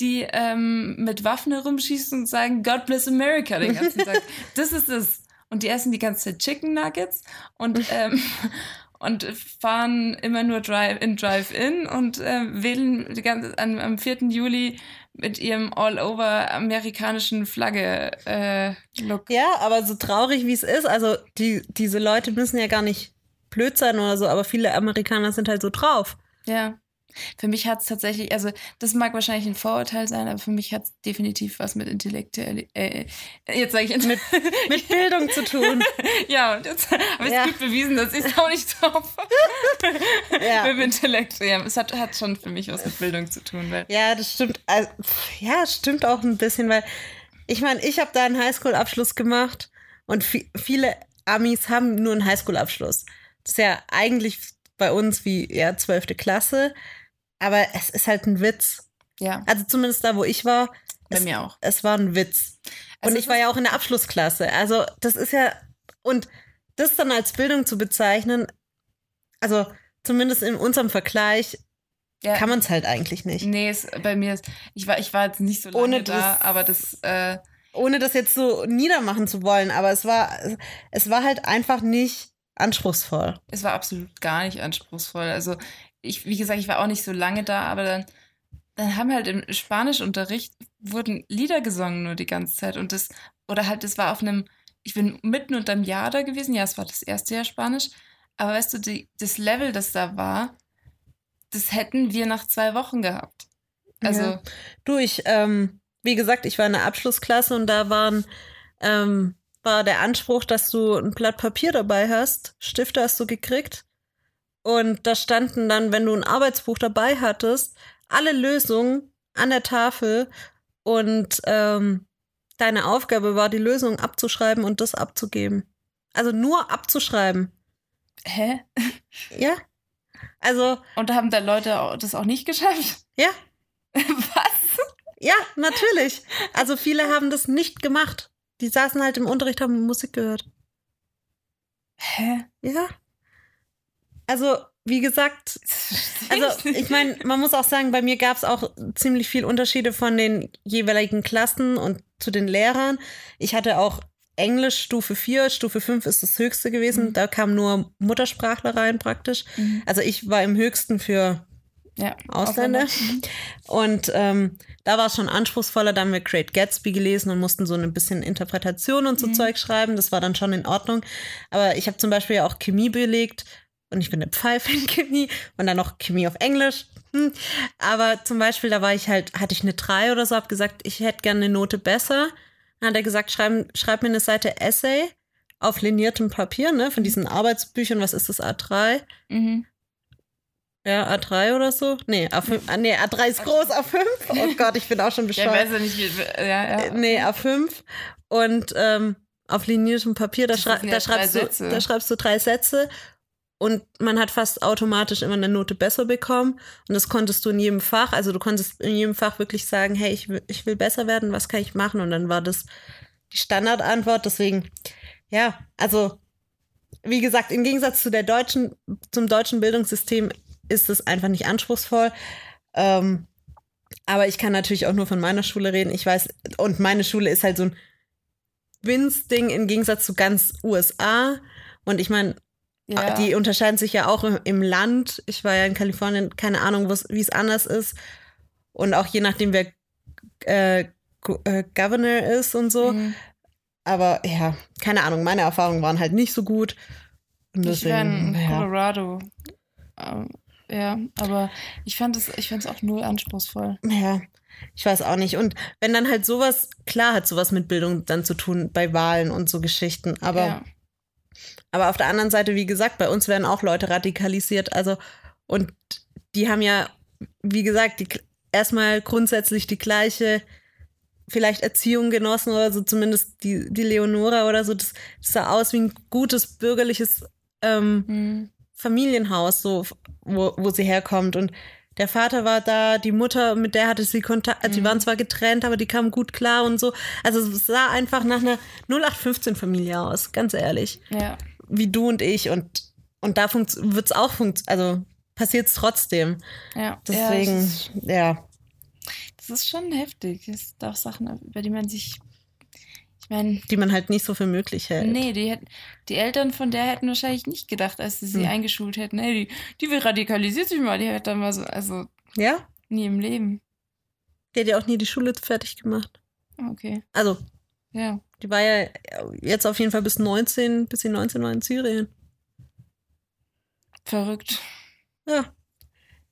die ähm, mit Waffen herumschießen und sagen, God bless America den ganzen Tag. Das ist es. Und die essen die ganze Zeit Chicken Nuggets und, ähm, und fahren immer nur Drive in Drive-In und äh, wählen die ganze, am, am 4. Juli mit ihrem all-over amerikanischen Flagge äh, Look. Ja, aber so traurig wie es ist, also die, diese Leute müssen ja gar nicht blöd sein oder so, aber viele Amerikaner sind halt so drauf. Ja. Für mich hat es tatsächlich, also das mag wahrscheinlich ein Vorurteil sein, aber für mich hat es definitiv was mit intellektuell, äh, jetzt sage ich mit, Mit Bildung zu tun. ja, und jetzt habe ich Ja. gut bewiesen, dass ich es auch nicht drauf. Ja. Mit dem Intellekt, ja, es hat, hat schon für mich was mit Bildung zu tun, weil Ja, das stimmt. Also, ja, stimmt auch ein bisschen, weil ich meine, ich habe da einen Highschool-Abschluss gemacht und vi- viele Amis haben nur einen Highschool-Abschluss. Das ist ja eigentlich bei uns wie ja zwölfte Klasse, aber es ist halt ein Witz. ja, Also zumindest da, wo ich war, bei es, mir auch. es war ein Witz. Also und ich war ja auch in der Abschlussklasse. Also das ist ja und das dann als Bildung zu bezeichnen, also zumindest in unserem Vergleich Ja, kann man es halt eigentlich nicht. nee, es, bei mir ist, ich war, ich war jetzt nicht so lange Ohne da, das- aber das, äh, ohne das jetzt so niedermachen zu wollen, aber es war, es war halt einfach nicht anspruchsvoll. es war absolut gar nicht anspruchsvoll. Also ich, wie gesagt, ich war auch nicht so lange da, aber dann, dann haben halt im Spanischunterricht wurden Lieder gesungen nur die ganze Zeit und das, oder halt, das war auf einem, ich bin mitten unterm Jahr da gewesen, ja, es war das erste Jahr Spanisch, aber weißt du, die, das Level, das da war, das hätten wir nach zwei Wochen gehabt. Also, Ja. Du, ich, ähm, wie gesagt, ich war in der Abschlussklasse und da waren, ähm, war der Anspruch, dass du ein Blatt Papier dabei hast. Stifte hast du gekriegt. Und da standen dann, wenn du ein Arbeitsbuch dabei hattest, alle Lösungen an der Tafel. Und ähm, deine Aufgabe war, die Lösung abzuschreiben und das abzugeben. Also nur abzuschreiben. hä? Ja. Also, Und da haben da Leute das auch nicht geschafft? ja, Was? Ja, natürlich. Also viele haben das nicht gemacht. Die saßen halt im Unterricht, haben Musik gehört. Hä? Ja. Also, wie gesagt, also ich meine, man muss auch sagen, bei mir gab es auch ziemlich viel Unterschiede von den jeweiligen Klassen und zu den Lehrern. Ich hatte auch Englisch Stufe 4, Stufe 5 ist das höchste gewesen. Mhm. Da kamen nur Muttersprachler rein praktisch. Mhm. Also ich war im höchsten für Ja, Ausländer. Mhm. Und ähm, da war es schon anspruchsvoller. Da haben wir Great Gatsby gelesen und mussten so ein bisschen Interpretation und so Mhm. Zeug schreiben. Das war dann schon in Ordnung. Aber ich habe zum Beispiel ja auch Chemie belegt und ich bin eine Pfeife in Chemie und dann noch Chemie auf Englisch. Hm. Aber zum Beispiel, da war ich halt, hatte ich eine 3 oder so, habe gesagt, ich hätte gerne eine Note besser. Dann hat er gesagt, schreib, schreib mir eine Seite Essay auf liniertem Papier, ne, von diesen Arbeitsbüchern, was ist das, A3? Mhm. Ja, A3 oder so? Nee, A5, ah, nee, A3 ist groß, A5. Oh Gott, ich bin auch schon Ja, ich bescheuert. weiß ja nicht, wie, ja, ja. Äh, nee, A5. Und ähm, auf liniertem Papier, da, schrei ja da, schreibst du, da schreibst du drei Sätze und man hat fast automatisch immer eine Note besser bekommen. Und das konntest du in jedem Fach. Also du konntest in jedem Fach wirklich sagen, hey, ich will, ich will besser werden, was kann ich machen? Und dann war das die Standardantwort. Deswegen, ja, also wie gesagt, im Gegensatz zu der deutschen, zum deutschen Bildungssystem ist es einfach nicht anspruchsvoll. Ähm, Aber ich kann natürlich auch nur von meiner Schule reden. Ich weiß, und meine Schule ist halt so ein Winz-Ding im Gegensatz zu ganz USA. Und ich meine, Ja. die unterscheiden sich ja auch im, Land. Ich war ja in Kalifornien, keine Ahnung, wie es anders ist. Und auch je nachdem, wer äh, äh, Governor ist und so. Mhm. Aber ja, keine Ahnung, meine Erfahrungen waren halt nicht so gut. Und Ich war in deswegen, ja. Colorado. Ähm, ja, aber ich fand es, ich auch null anspruchsvoll. Ja, ich weiß auch nicht. Und wenn dann halt sowas, klar hat sowas mit Bildung dann zu tun bei Wahlen und so Geschichten. Aber, ja. Aber auf der anderen Seite, wie gesagt, bei uns werden auch Leute radikalisiert. Also, und die haben ja, wie gesagt, die, erstmal grundsätzlich die gleiche, vielleicht Erziehung genossen oder so, zumindest die, die Leonora oder so. Das, das sah aus wie ein gutes bürgerliches ähm, Mhm. Familienhaus, so wo, wo sie herkommt. Und der Vater war da, die Mutter, mit der hatte sie Kontakt, also die waren zwar getrennt, aber die kamen gut klar und so. Also es sah einfach nach einer 0815-Familie aus, ganz ehrlich. ja. Wie du und ich. Und, und da wird es auch funktionieren, also passiert es trotzdem. Ja. Deswegen, Ja, es ist, ja. das ist schon heftig. Es sind auch Sachen, über die man sich. Ich meine, die man halt nicht so für möglich hält. nee, die, hätten- die Eltern von der hätten wahrscheinlich nicht gedacht, als sie sie Hm. eingeschult hätten. Ey, die, die will radikalisiert sich mal, die hat dann mal so, also Ja? nie im Leben. Der hat ja auch nie die Schule fertig gemacht. Okay. Also, Ja. Die war ja jetzt auf jeden Fall bis 19, bis sie 19 war in Syrien. Verrückt. Ja.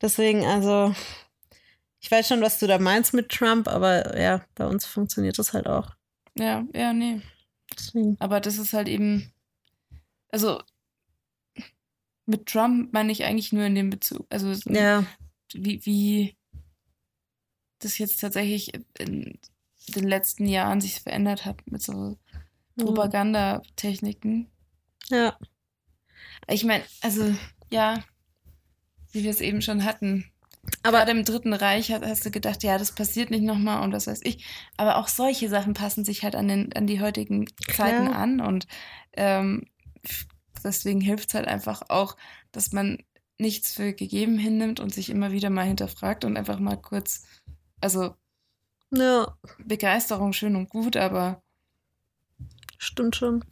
Deswegen, also, ich weiß schon, was du da meinst mit Trump, aber ja, bei uns funktioniert das halt auch. Ja, ja, nee. Deswegen. Aber das ist halt eben, also mit Trump meine ich eigentlich nur in dem Bezug, also so Ja, wie, wie das jetzt tatsächlich in den letzten Jahren sich verändert hat mit so Propagandatechniken. ja, Ich meine, also ja, wie wir es eben schon hatten. aber Gerade im Dritten Reich hast, hast du gedacht, ja, das passiert nicht nochmal und was weiß ich. Aber auch solche Sachen passen sich halt an, den, an die heutigen Zeiten Klar. an und ähm, deswegen hilft es halt einfach auch, dass man nichts für gegeben hinnimmt und sich immer wieder mal hinterfragt und einfach mal kurz, also ja, Begeisterung schön und gut, aber stimmt schon.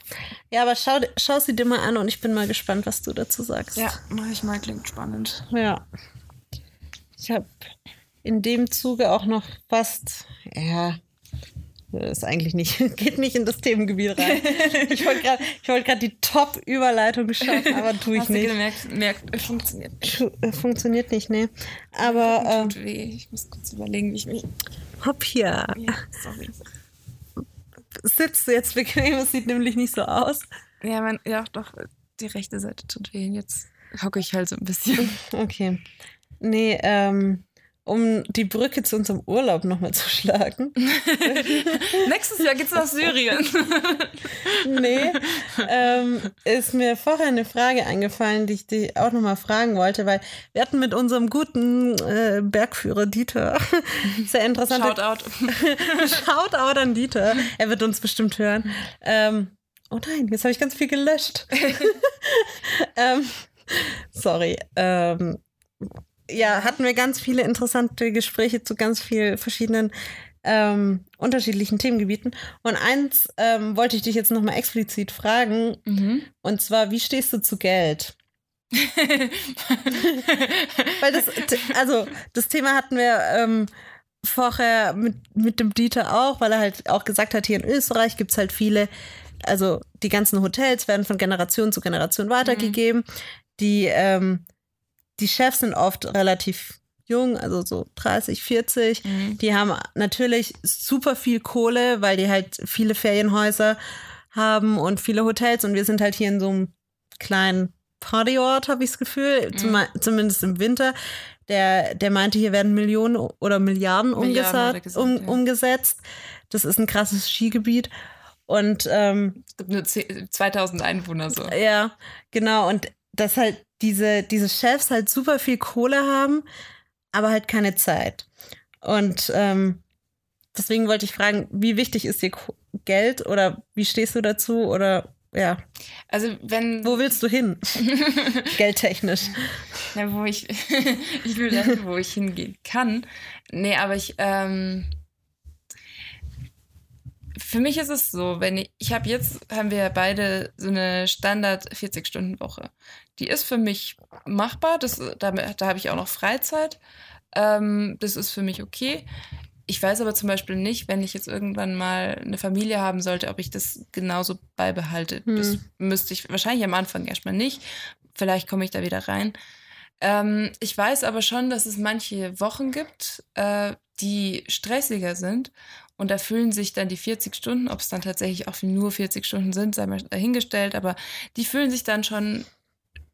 Ja, aber schau, schau sie dir mal an und ich bin mal gespannt, was du dazu sagst. ja, mach ich mal, klingt spannend. Ja. Ich habe in dem Zuge auch noch fast, ja, das ist eigentlich nicht, geht nicht in das Themengebiet rein. Ich wollte gerade wollt die Top-Überleitung schaffen, aber tue ich Hast nicht. du gemerkt, merkt, es funktioniert nicht. Äh, Funktioniert nicht, ne? Aber ähm, Tut weh. Ich muss kurz überlegen, wie ich mich. Hopp hier. Ja, sorry. Sitzt du jetzt bequem, es sieht nämlich nicht so aus. Ja, mein, ja, doch, die rechte Seite tut weh. Jetzt hocke ich halt so ein bisschen. Okay. Nee, ähm, um die Brücke zu unserem Urlaub nochmal zu schlagen. Nächstes Jahr geht's nach Syrien. Nee, ähm, ist mir vorher eine Frage eingefallen, die ich dich auch nochmal fragen wollte, weil wir hatten mit unserem guten äh, Bergführer Dieter sehr interessante Shoutout. Shoutout an Dieter. Er wird uns bestimmt hören. Ähm, oh nein, jetzt habe ich ganz viel gelöscht. ähm, sorry. Ähm, ja, hatten wir ganz viele interessante Gespräche zu ganz vielen verschiedenen ähm, unterschiedlichen Themengebieten. Und eins ähm, wollte ich dich jetzt nochmal explizit fragen. Mhm. Und zwar, wie stehst du zu Geld? Weil das, also das Thema hatten wir ähm, vorher mit, mit dem Dieter auch, weil er halt auch gesagt hat, hier in Österreich gibt es halt viele, also die ganzen Hotels werden von Generation zu Generation weitergegeben. Die, ähm, die Chefs sind oft relativ jung, also so 30, 40. Mhm. Die haben natürlich super viel Kohle, weil die halt viele Ferienhäuser haben und viele Hotels und wir sind halt hier in so einem kleinen Partyort, habe ich das Gefühl, zum, zumindest im Winter. Der, der meinte, hier werden Millionen oder Milliarden, Milliarden, umgesetzt, gesagt, um, ja. umgesetzt. Das ist ein krasses Skigebiet. Und ähm, Es gibt nur 10 2000 Einwohner so. ja, genau. Und dass halt diese, diese Chefs halt super viel Kohle haben, aber halt keine Zeit. Und ähm, deswegen wollte ich fragen, wie wichtig ist dir Geld oder wie stehst du dazu oder ja, Also wenn wo willst du hin? Geldtechnisch. Ja, wo ich, ich will dahin, wo ich hingehen kann. Nee, aber ich, ähm, für mich ist es so, wenn ich, ich habe jetzt, haben wir beide so eine Standard 40-Stunden-Woche. Die ist für mich machbar, das, da, da habe ich auch noch Freizeit. Ähm, das ist für mich okay. Ich weiß aber zum Beispiel nicht, wenn ich jetzt irgendwann mal eine Familie haben sollte, ob ich das genauso beibehalte. Hm. Das müsste ich wahrscheinlich am Anfang erstmal nicht. Vielleicht komme ich da wieder rein. Ähm, ich weiß aber schon, dass es manche Wochen gibt, äh, die stressiger sind. Und da fühlen sich dann die 40 Stunden, ob es dann tatsächlich auch nur 40 Stunden sind, sei mal dahingestellt, aber die fühlen sich dann schon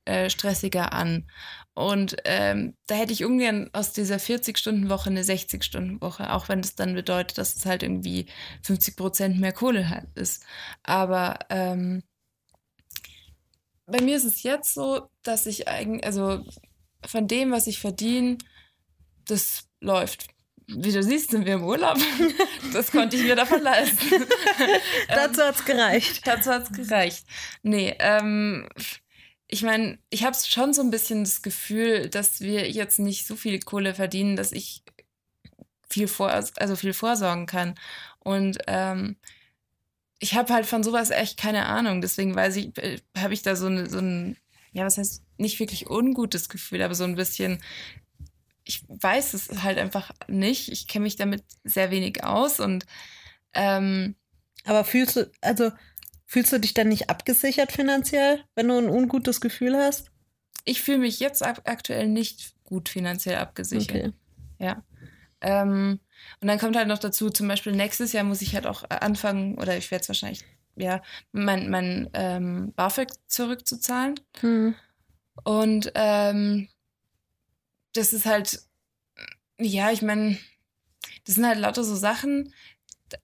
äh, stressiger an. Und ähm, da hätte ich ungern aus dieser 40-Stunden-Woche eine 60-Stunden-Woche, auch wenn das dann bedeutet, dass es halt irgendwie 50 Prozent mehr Kohle halt ist. Aber ähm, bei mir ist es jetzt so, dass ich eigentlich, also von dem, was ich verdiene, das läuft. Wie du siehst, sind wir im Urlaub. Das konnte ich mir davon leisten. Dazu hat's gereicht. Dazu hat's gereicht. Nee, ähm, ich meine, ich habe schon so ein bisschen das Gefühl, dass wir jetzt nicht so viel Kohle verdienen, dass ich viel vor, also viel vorsorgen kann. Und ähm, ich habe halt von sowas echt keine Ahnung. Deswegen weiß ich, äh, habe ich da so, eine, so ein, ja, was heißt, nicht wirklich ungutes Gefühl, aber so ein bisschen, ich weiß es halt einfach nicht. Ich kenne mich damit sehr wenig aus und ähm, Aber fühlst du, also fühlst du dich dann nicht abgesichert finanziell, wenn du ein ungutes Gefühl hast? ich fühle mich jetzt aktuell nicht gut finanziell abgesichert. Okay. Ja. Ähm, und dann kommt halt noch dazu, zum Beispiel nächstes Jahr muss ich halt auch anfangen, oder ich werde es wahrscheinlich, ja, mein, mein ähm, BAföG zurückzuzahlen. Hm. Und ähm, das ist halt, ja, ich meine, das sind halt lauter so Sachen,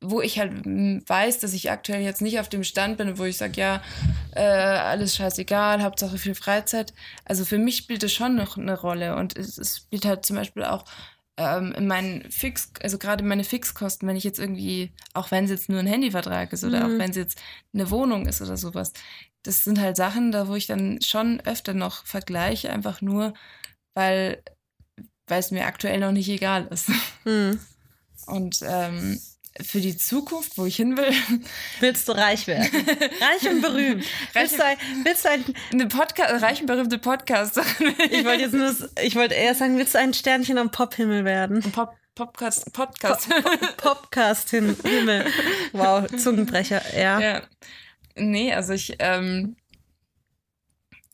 wo ich halt weiß, dass ich aktuell jetzt nicht auf dem Stand bin, wo ich sage, ja, äh, alles scheißegal, Hauptsache viel Freizeit. Also für mich spielt es schon noch eine Rolle und es, es spielt halt zum Beispiel auch ähm, in meinen Fix, also gerade meine Fixkosten, wenn ich jetzt irgendwie, auch wenn es jetzt nur ein Handyvertrag ist oder Mhm. auch wenn es jetzt eine Wohnung ist oder sowas, das sind halt Sachen, da wo ich dann schon öfter noch vergleiche, einfach nur, weil weil es mir aktuell noch nicht egal ist. Hm. Und ähm, für die Zukunft, wo ich hin will, Willst du reich werden? reich und berühmt. Willst du ein, willst du ein, eine Podcast, reich und berühmte Podcasterin. ich wollte jetzt nur, ich wollte eher sagen, willst du ein Sternchen am Pophimmel werden? Pop, Podcast, Podcast. Popcast-Himmel. Wow, Zungenbrecher, ja. ja. Nee, also ich, ähm,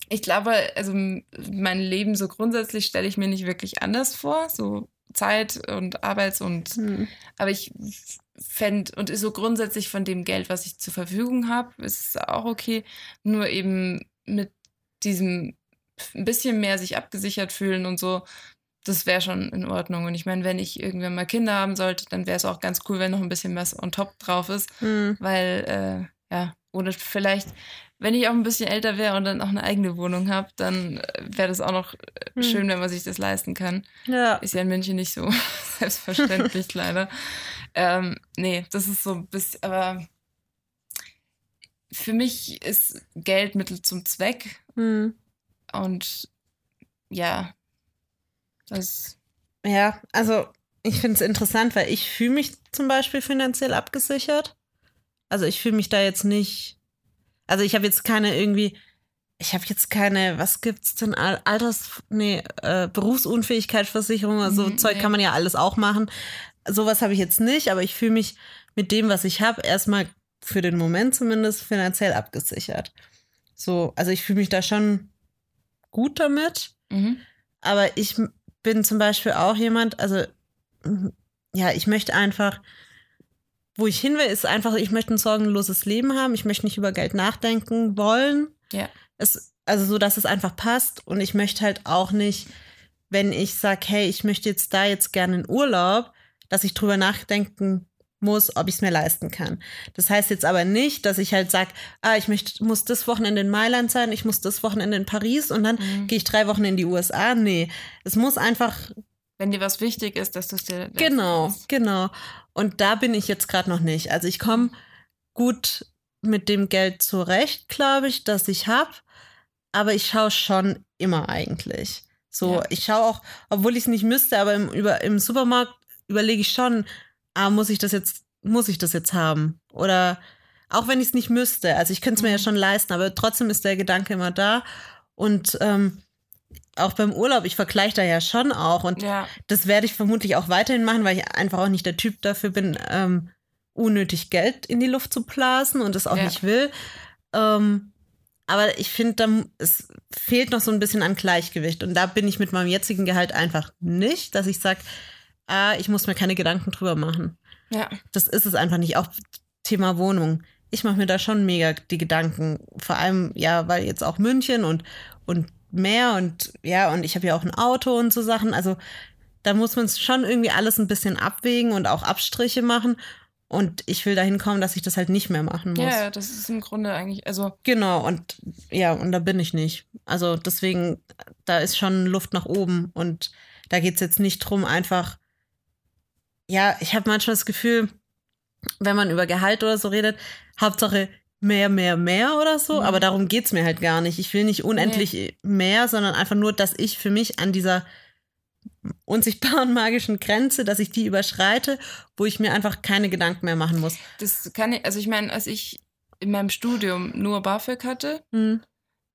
ich glaube, also mein Leben so grundsätzlich stelle ich mir nicht wirklich anders vor. So Zeit und Arbeits- und Hm. Aber ich fände, und so grundsätzlich von dem Geld, was ich zur Verfügung habe, ist es auch okay. Nur eben mit diesem ein bisschen mehr sich abgesichert fühlen und so, das wäre schon in Ordnung. Und ich meine, wenn ich irgendwann mal Kinder haben sollte, dann wäre es auch ganz cool, wenn noch ein bisschen was on top drauf ist. Hm. Weil, äh, ja, oder vielleicht, wenn ich auch ein bisschen älter wäre und dann auch eine eigene Wohnung habe, dann äh, wäre das auch noch äh, Hm. schön, wenn man sich das leisten kann. Ja. Ist ja in München nicht so selbstverständlich, leider. Ähm, nee, das ist so ein bisschen, aber für mich ist Geld Mittel zum Zweck Hm. und ja, das, Ja, also ich finde es interessant, weil ich fühle mich zum Beispiel finanziell abgesichert. Also ich fühle mich da jetzt nicht. Also ich habe jetzt keine irgendwie. Ich habe jetzt keine, was gibt's denn? Al- Alters, nee, äh, Berufsunfähigkeitsversicherung, also Mhm, Zeug ja. kann man ja alles auch machen. Sowas habe ich jetzt nicht, aber ich fühle mich mit dem, was ich habe, erstmal für den Moment zumindest finanziell abgesichert. So, also ich fühle mich da schon gut damit. mhm. Aber ich bin zum Beispiel auch jemand, also ja, ich möchte einfach, wo ich hin will, ist einfach, ich möchte ein sorgenloses Leben haben. Ich möchte nicht über Geld nachdenken wollen. Ja. Es, also so, dass es einfach passt. Und ich möchte halt auch nicht, wenn ich sage, hey, ich möchte jetzt da jetzt gerne in Urlaub, dass ich drüber nachdenken muss, ob ich es mir leisten kann. Das heißt jetzt aber nicht, dass ich halt sage, ah, ich möchte, muss das Wochenende in Mailand sein, ich muss das Wochenende in Paris und dann Mhm. gehe ich drei Wochen in die USA. Nee, es muss einfach, wenn dir was wichtig ist, dass du es dir genau, genau. Und da bin ich jetzt gerade noch nicht. Also ich komme gut mit dem Geld zurecht, glaube ich, das ich habe. Aber ich schaue schon immer eigentlich. So, Ja. ich schaue auch, obwohl ich es nicht müsste, aber im, über, im Supermarkt überlege ich schon, ah, muss ich das jetzt, muss ich das jetzt haben? Oder auch wenn ich es nicht müsste, also ich könnte es mir ja Mhm. schon leisten, aber trotzdem ist der Gedanke immer da. Und ähm, auch beim Urlaub, ich vergleiche da ja schon auch. Und Ja, das werde ich vermutlich auch weiterhin machen, weil ich einfach auch nicht der Typ dafür bin, ähm, unnötig Geld in die Luft zu blasen und das auch Ja. nicht will. Ähm, aber ich finde, es fehlt noch so ein bisschen an Gleichgewicht. Und da bin ich mit meinem jetzigen Gehalt einfach nicht, dass ich sage, ah, ich muss mir keine Gedanken drüber machen. ja. Das ist es einfach nicht. Auch Thema Wohnung. Ich mache mir da schon mega die Gedanken. Vor allem, ja, weil jetzt auch München und, und mehr und ja, und ich habe ja auch ein Auto und so Sachen. Also da muss man schon irgendwie alles ein bisschen abwägen und auch Abstriche machen. Und ich will dahin kommen, dass ich das halt nicht mehr machen muss. Ja, das ist im Grunde eigentlich, also Genau, und ja, und da bin ich nicht. Also deswegen, da ist schon Luft nach oben. Und da geht es jetzt nicht drum, einfach, ja, ich habe manchmal das Gefühl, wenn man über Gehalt oder so redet, Hauptsache mehr, mehr, mehr oder so, Mhm. aber darum geht es mir halt gar nicht. Ich will nicht unendlich mehr, sondern einfach nur, dass ich für mich an dieser unsichtbaren magischen Grenze, dass ich die überschreite, wo ich mir einfach keine Gedanken mehr machen muss. das kann ich, also ich meine, als ich in meinem Studium nur BAföG hatte, Hm.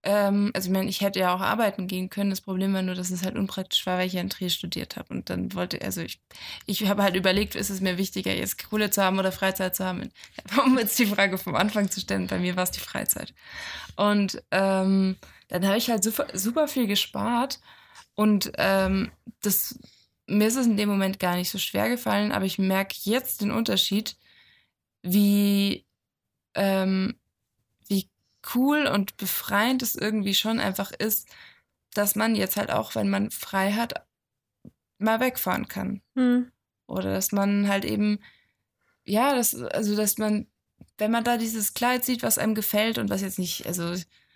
Ähm, also ich meine, ich hätte ja auch arbeiten gehen können. Das Problem war nur, dass es halt unpraktisch war, weil ich ja in Trier studiert habe. Und dann wollte, also ich, ich habe halt überlegt, ist es mir wichtiger, jetzt Kohle zu haben oder Freizeit zu haben? Um jetzt die Frage vom Anfang zu stellen, bei mir war es die Freizeit. Und ähm, dann habe ich halt super, super viel gespart und ähm, das, mir ist es in dem Moment gar nicht so schwer gefallen, aber ich merke jetzt den Unterschied, wie, ähm, wie cool und befreiend es irgendwie schon einfach ist, dass man jetzt halt auch, wenn man frei hat, mal wegfahren kann. Hm. Oder dass man halt eben, ja, das, also dass man, wenn man da dieses Kleid sieht, was einem gefällt und was jetzt nicht, also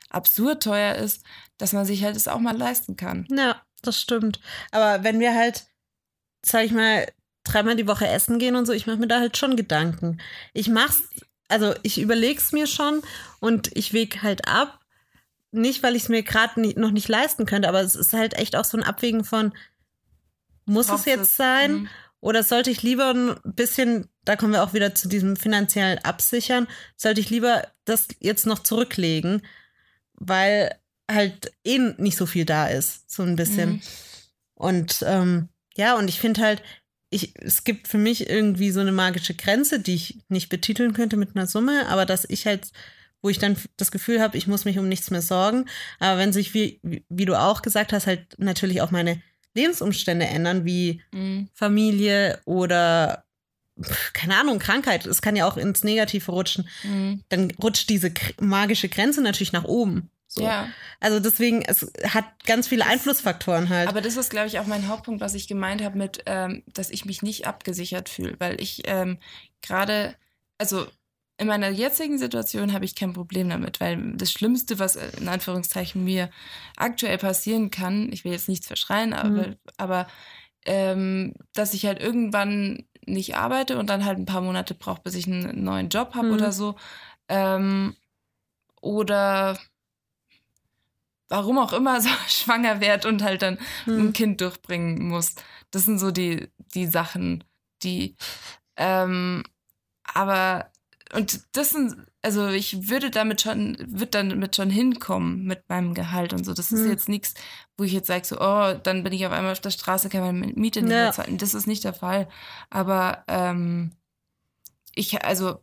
absurd teuer ist, dass man sich halt das auch mal leisten kann. Ja, das stimmt. Aber wenn wir halt, sag ich mal, dreimal die Woche essen gehen und so, ich mache mir da halt schon Gedanken. Ich mach's, also ich überleg's mir schon und ich weg halt ab. Nicht, weil ich es mir gerade noch nicht leisten könnte, aber es ist halt echt auch so ein Abwägen von, muss es jetzt es? sein? Mhm. Oder sollte ich lieber ein bisschen, da kommen wir auch wieder zu diesem finanziellen Absichern, sollte ich lieber das jetzt noch zurücklegen, weil halt eh nicht so viel da ist, so ein bisschen. Mhm. Und ähm, ja, und ich finde halt, ich, es gibt für mich irgendwie so eine magische Grenze, die ich nicht betiteln könnte mit einer Summe, aber dass ich halt, wo ich dann das Gefühl habe, ich muss mich um nichts mehr sorgen. Aber wenn sich, wie, wie, du auch gesagt hast, halt natürlich auch meine Lebensumstände ändern, wie Mhm. Familie oder keine Ahnung, Krankheit, es kann ja auch ins Negative rutschen, Mhm. dann rutscht diese magische Grenze natürlich nach oben. So. Ja, Also deswegen, es hat ganz viele Einflussfaktoren halt. aber das ist, glaube ich, auch mein Hauptpunkt, was ich gemeint habe mit, ähm, dass ich mich nicht abgesichert fühle, weil ich ähm, gerade, also in meiner jetzigen Situation habe ich kein Problem damit, weil das Schlimmste, was in Anführungszeichen mir aktuell passieren kann, ich will jetzt nichts verschreien, aber, Mhm. aber ähm, dass ich halt irgendwann nicht arbeite und dann halt ein paar Monate brauche, bis ich einen neuen Job habe Mhm. oder so. Ähm, oder warum auch immer so schwanger werd und halt dann ein Hm. Kind durchbringen muss. Das sind so die, die Sachen, die, ähm, aber, und das sind, also ich würde damit schon, würde damit schon hinkommen mit meinem Gehalt und so. Das ist Hm. jetzt nichts, wo ich jetzt sage so, oh, dann bin ich auf einmal auf der Straße, kann meine Miete nicht Ja. mehr zahlen. Das ist nicht der Fall. Aber, ähm, ich, also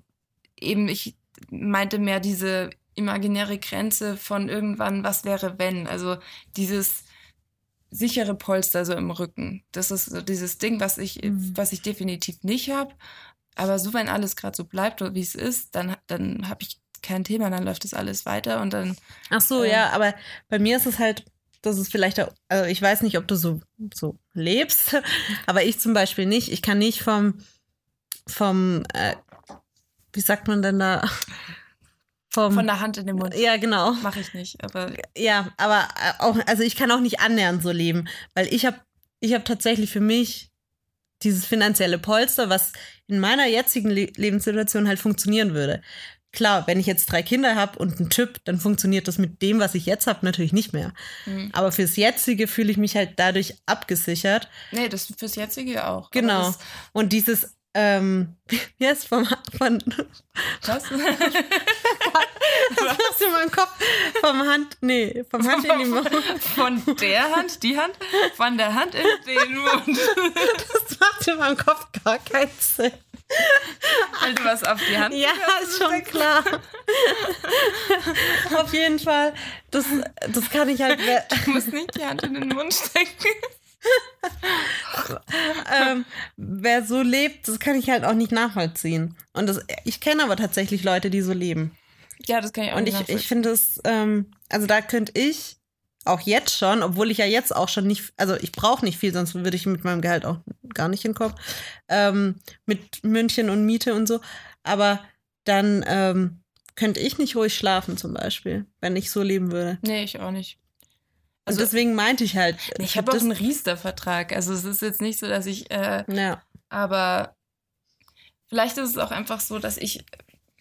eben, ich meinte mehr diese imaginäre Grenze von irgendwann, was wäre wenn? Also dieses sichere Polster so im Rücken. Das ist so dieses Ding, was ich, Mhm. was ich definitiv nicht habe. Aber so, wenn alles gerade so bleibt, wie es ist, dann, dann habe ich kein Thema, dann läuft das alles weiter und dann. Ach so, Ähm. ja, aber bei mir ist es halt, das ist vielleicht, auch, also ich weiß nicht, ob du so, so lebst, aber ich zum Beispiel nicht. Ich kann nicht vom, vom, äh, wie sagt man denn da? Vom, Von der Hand in den Mund. ja, genau. Mache ich nicht. Aber Ja, aber äh, auch, also ich kann auch nicht annähernd so leben, weil ich habe ich hab tatsächlich für mich dieses finanzielle Polster, was in meiner jetzigen Le Lebenssituation halt funktionieren würde. klar, wenn ich jetzt drei Kinder habe und einen Typ, dann funktioniert das mit dem, was ich jetzt habe, natürlich nicht mehr. Mhm. Aber fürs Jetzige fühle ich mich halt dadurch abgesichert. Nee, das fürs jetzige auch. Genau. Und dieses, ähm, wie heißt vom, von, was? was ist in meinem Kopf? Vom Hand, nee, vom Hand in die Mund. Von der Hand, die Hand, von der Hand in den Mund. Das macht in meinem Kopf gar keinen Sinn. Weil du was auf die Hand Ja, ist schon klar. Auf jeden Fall, das, das kann ich halt, Du musst nicht die Hand in den Mund stecken. ähm, wer so lebt, das kann ich halt auch nicht nachvollziehen. Und das, ich kenne aber tatsächlich Leute, die so leben. Ja, das kann ich auch Und nicht ich, ich finde es, ähm, also da könnte ich auch jetzt schon, obwohl ich ja jetzt auch schon nicht, also ich brauche nicht viel, sonst würde ich mit meinem Gehalt auch gar nicht hinkommen. Ähm, mit München und Miete und so. Aber dann ähm, könnte ich nicht ruhig schlafen zum Beispiel, wenn ich so leben würde. Nee, ich auch nicht. Und Also- deswegen meinte ich halt. Nee, ich habe auch einen Riester-Vertrag. Also es ist jetzt nicht so, dass ich, äh, Ja. aber vielleicht ist es auch einfach so, dass ich,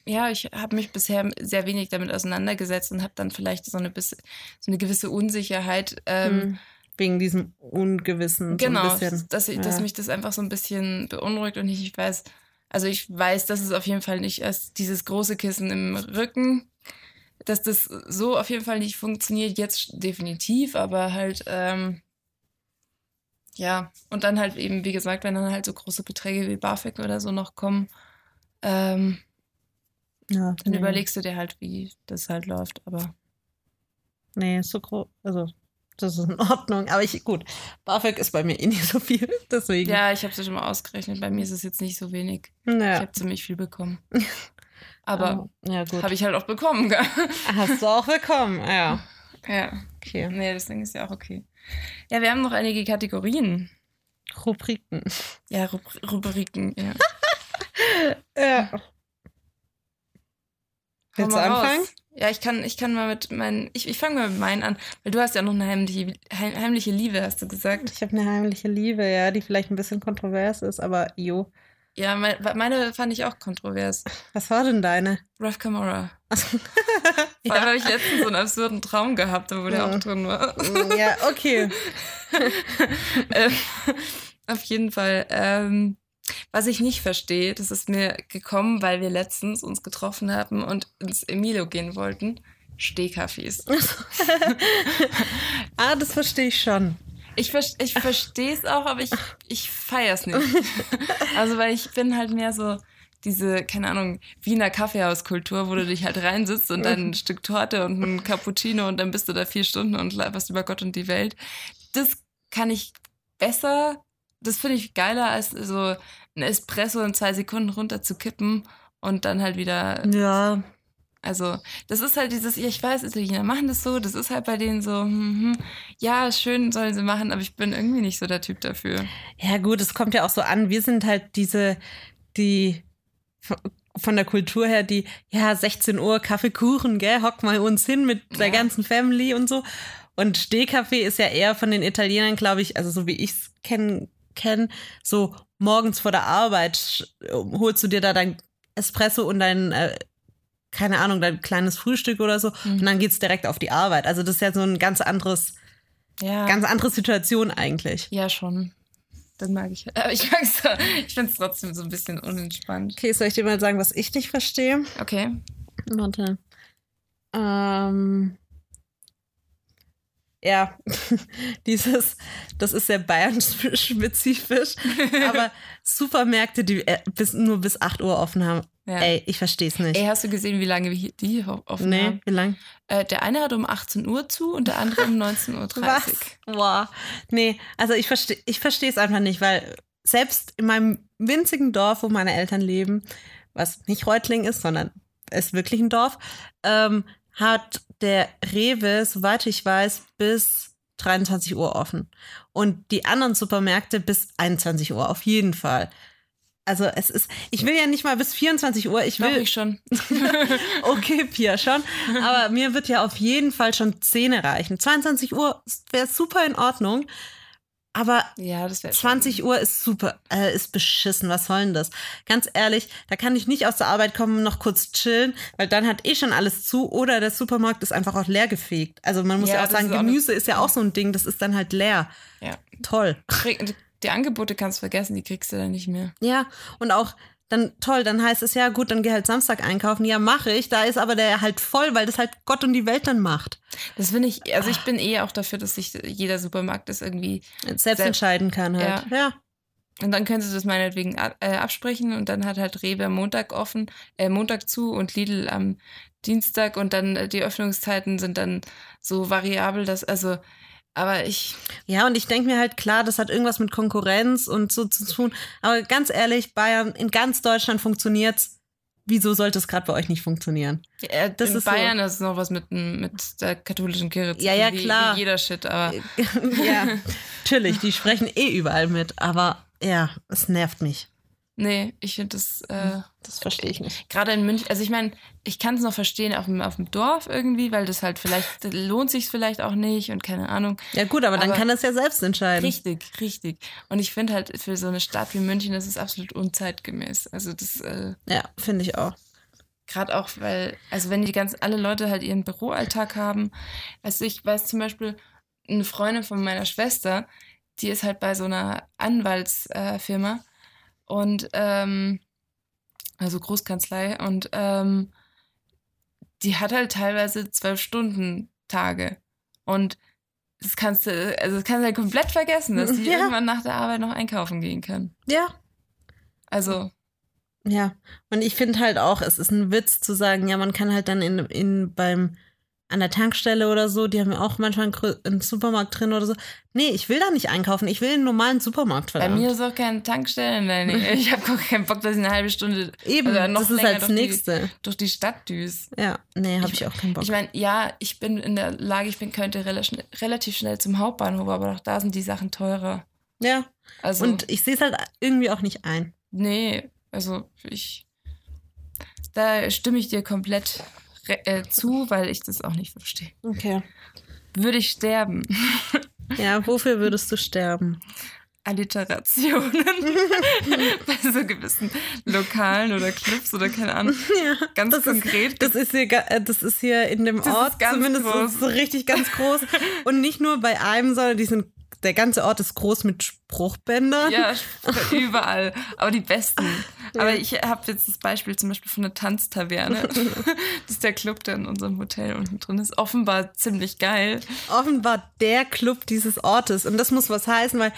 ja, ich habe mich bisher sehr wenig damit auseinandergesetzt und habe dann vielleicht so eine, bis, so eine gewisse Unsicherheit. Ähm, Hm. Wegen diesem Ungewissen. Genau, So bisschen. dass, ich, dass Ja. mich das einfach so ein bisschen beunruhigt und ich, ich weiß, also ich weiß, dass es auf jeden Fall nicht als dieses große Kissen im Rücken, dass das so auf jeden Fall nicht funktioniert, jetzt definitiv, aber halt, ähm, ja, und dann halt eben, wie gesagt, wenn dann halt so große Beträge wie BAföG oder so noch kommen, ähm, ja, dann nee. überlegst du dir halt, wie das halt läuft, aber Nee, so groß. Also, das ist in Ordnung. Aber ich, gut, BAföG ist bei mir eh nicht so viel. Deswegen. ja, ich habe es schon mal ausgerechnet, bei mir ist es jetzt nicht so wenig. Ich Ja. habe ziemlich viel bekommen. Aber ja, gut. Habe ich halt auch bekommen, gell? Hast du auch bekommen. Ja. Ja. Okay. Nee, deswegen ist ja auch okay. Ja, wir haben noch einige Kategorien. Rubriken. Ja, Rub Rubriken, ja. Ja. Willst du raus. anfangen? Ja, ich kann, ich kann mal mit meinen, ich, ich fange mal mit meinen an, weil du hast ja noch eine heimliche, heim, heimliche Liebe, hast du gesagt. Ich habe eine heimliche Liebe, ja, die vielleicht ein bisschen kontrovers ist, aber jo. Ja, mein, meine fand ich auch kontrovers. Was war denn deine? Ralph Camora. Vor allem habe ich letztens so einen absurden Traum gehabt, wo der Ja. auch drin war. ja, okay. Ähm, Auf jeden Fall. Ähm, was ich nicht verstehe, das ist mir gekommen, weil wir letztens uns getroffen haben und ins Emilo gehen wollten. Stehkaffees. ah, das verstehe ich schon. Ich, ver ich verstehe es auch, aber ich, ich feiere es nicht. Also, weil ich bin halt mehr so diese, keine Ahnung, Wiener Kaffeehauskultur, wo du dich halt reinsitzt und dann ein Stück Torte und ein Cappuccino und dann bist du da vier Stunden und laberst über Gott und die Welt. Das kann ich besser, das finde ich geiler, als so ein Espresso in zwei Sekunden runter zu kippen und dann halt wieder Ja. Also, das ist halt dieses, ja, ich weiß, Italiener machen das so, das ist halt bei denen so, hm, hm, ja, schön sollen sie machen, aber ich bin irgendwie nicht so der Typ dafür. Ja, gut, es kommt ja auch so an. Wir sind halt diese, die von der Kultur her, die, ja, 16 Uhr Kaffeekuchen, gell, hock mal uns hin mit der Ja. ganzen Family und so. Und Stehkaffee ist ja eher von den Italienern, glaube ich, also so wie ich es kenne, kenn, so morgens vor der Arbeit holst du dir da dein Espresso und dein, äh, keine Ahnung, dein kleines Frühstück oder so. Mhm. Und dann geht's direkt auf die Arbeit. Also das ist ja so ein ganz anderes, Ja, ganz andere Situation eigentlich. ja schon. Dann mag ich, aber ich mag's, ich find's trotzdem so ein bisschen unentspannt. Okay, soll ich dir mal sagen, was ich nicht verstehe? Okay. Warte. Ähm. Ja, dieses, das ist sehr Bayern-spezifisch, aber Supermärkte, die äh, bis, nur bis 8 Uhr offen haben. Ja. Ey, ich verstehe es nicht. Ey, hast du gesehen, wie lange wir die hier offen nee, haben? wie lang? Äh, der eine hat um 18 Uhr zu und der andere um 19.30 Uhr. Was? Boah. Nee, also ich verstehe ich verstehe es einfach nicht, weil selbst in meinem winzigen Dorf, wo meine Eltern leben, was nicht Reutling ist, sondern ist wirklich ein Dorf, ähm, hat der Rewe, soweit ich weiß, bis 23 Uhr offen. Und die anderen Supermärkte bis 21 Uhr, auf jeden Fall. Also es ist, ich will ja nicht mal bis 24 Uhr, ich will, ich schon. Okay, Pia, schon. Aber mir wird ja auf jeden Fall schon 10 reichen. 22 Uhr wäre super in Ordnung. Aber Ja, das wäre 20 Uhr ist super, äh, ist beschissen. Was soll denn das? Ganz ehrlich, da kann ich nicht aus der Arbeit kommen und noch kurz chillen, weil dann hat eh schon alles zu oder der Supermarkt ist einfach auch leer gefegt. Also man muss Ja, ja, auch sagen, ist auch Gemüse ist ja auch so ein Ding, das ist dann halt leer. Ja. Toll. Die Angebote kannst du vergessen, die kriegst du dann nicht mehr. Ja, und auch dann toll, dann heißt es ja, gut, dann geh halt Samstag einkaufen. Ja, mache ich. Da ist aber der halt voll, weil das halt Gott und die Welt dann macht. Das finde ich, also ich bin eh auch dafür, dass sich jeder Supermarkt das irgendwie. Selbst, Selbst- entscheiden kann halt. Ja. Und dann können sie das meinetwegen ab- äh, absprechen und dann hat halt Rewe am Montag offen, äh, Montag zu und Lidl am Dienstag und dann äh, die Öffnungszeiten sind dann so variabel, dass, also, aber ich, Ja, und ich denke mir halt, klar, das hat irgendwas mit Konkurrenz und so zu tun. Aber ganz ehrlich, Bayern, in ganz Deutschland funktioniert's. Wieso sollte es gerade bei euch nicht funktionieren? äh, Das in ist so- Bayern ist noch was mit, mit der katholischen Kirche. zu Ja, tun, ja, wie, klar. Wie jeder Shit, aber ja, natürlich, die sprechen eh überall mit. Aber ja, es nervt mich. Nee, ich finde das, äh, Das verstehe ich nicht. gerade in München, also ich meine, ich kann es noch verstehen auf dem, auf dem Dorf irgendwie, weil das halt vielleicht, lohnt sich vielleicht auch nicht und keine Ahnung. Ja, gut, aber dann Aber- kann es ja selbst entscheiden. Richtig, richtig. Und ich finde halt für so eine Stadt wie München, das ist absolut unzeitgemäß. Also das, äh, Ja, finde ich auch. gerade auch, weil, also wenn die ganz, alle Leute halt ihren Büroalltag haben. Also ich weiß zum Beispiel, eine Freundin von meiner Schwester, die ist halt bei so einer Anwaltsfirma äh, und ähm, also Großkanzlei und ähm, die hat halt teilweise zwölf Stunden Tage und das kannst du, also das kannst du halt komplett vergessen, dass die Ja. irgendwann nach der Arbeit noch einkaufen gehen kann. Ja, Also ja. Und ich finde halt auch, es ist ein Witz zu sagen, ja, man kann halt dann in, in beim an der Tankstelle oder so, die haben ja auch manchmal einen, Supermarkt drin oder so. Nee, ich will da nicht einkaufen. Ich will einen normalen Supermarkt, Bei verdammt. mir ist auch keine Tankstelle. Nein, nee. ich habe gar keinen Bock, dass ich eine halbe Stunde Eben, oder noch das ist länger das durch die- Nächste. durch die Stadt düse. Ja, nee, habe Ich- ich, auch keinen Bock. Ich meine, ja, ich bin in der Lage, ich bin, könnte relativ schnell zum Hauptbahnhof, aber auch da sind die Sachen teurer. ja, Also, und ich sehe es halt irgendwie auch nicht ein. nee, also ich, da stimme ich dir komplett äh, zu, weil ich das auch nicht verstehe. Okay. Würde ich sterben? Ja, wofür würdest du sterben? Alliterationen bei so gewissen Lokalen oder Clubs oder keine Ahnung. Ja, Ganz das konkret. Ist, das, ist hier, äh, das ist hier in dem ist Ort zumindest so richtig ganz groß. Und nicht nur bei einem, sondern die sind, der ganze Ort ist groß mit Spruchbändern. Ja, überall. Aber die besten. Aber ich habe jetzt das Beispiel zum Beispiel von der Tanztaverne. Das ist der Club, der in unserem Hotel unten drin ist. Offenbar ziemlich geil. offenbar der Club dieses Ortes. Und das muss was heißen, weil,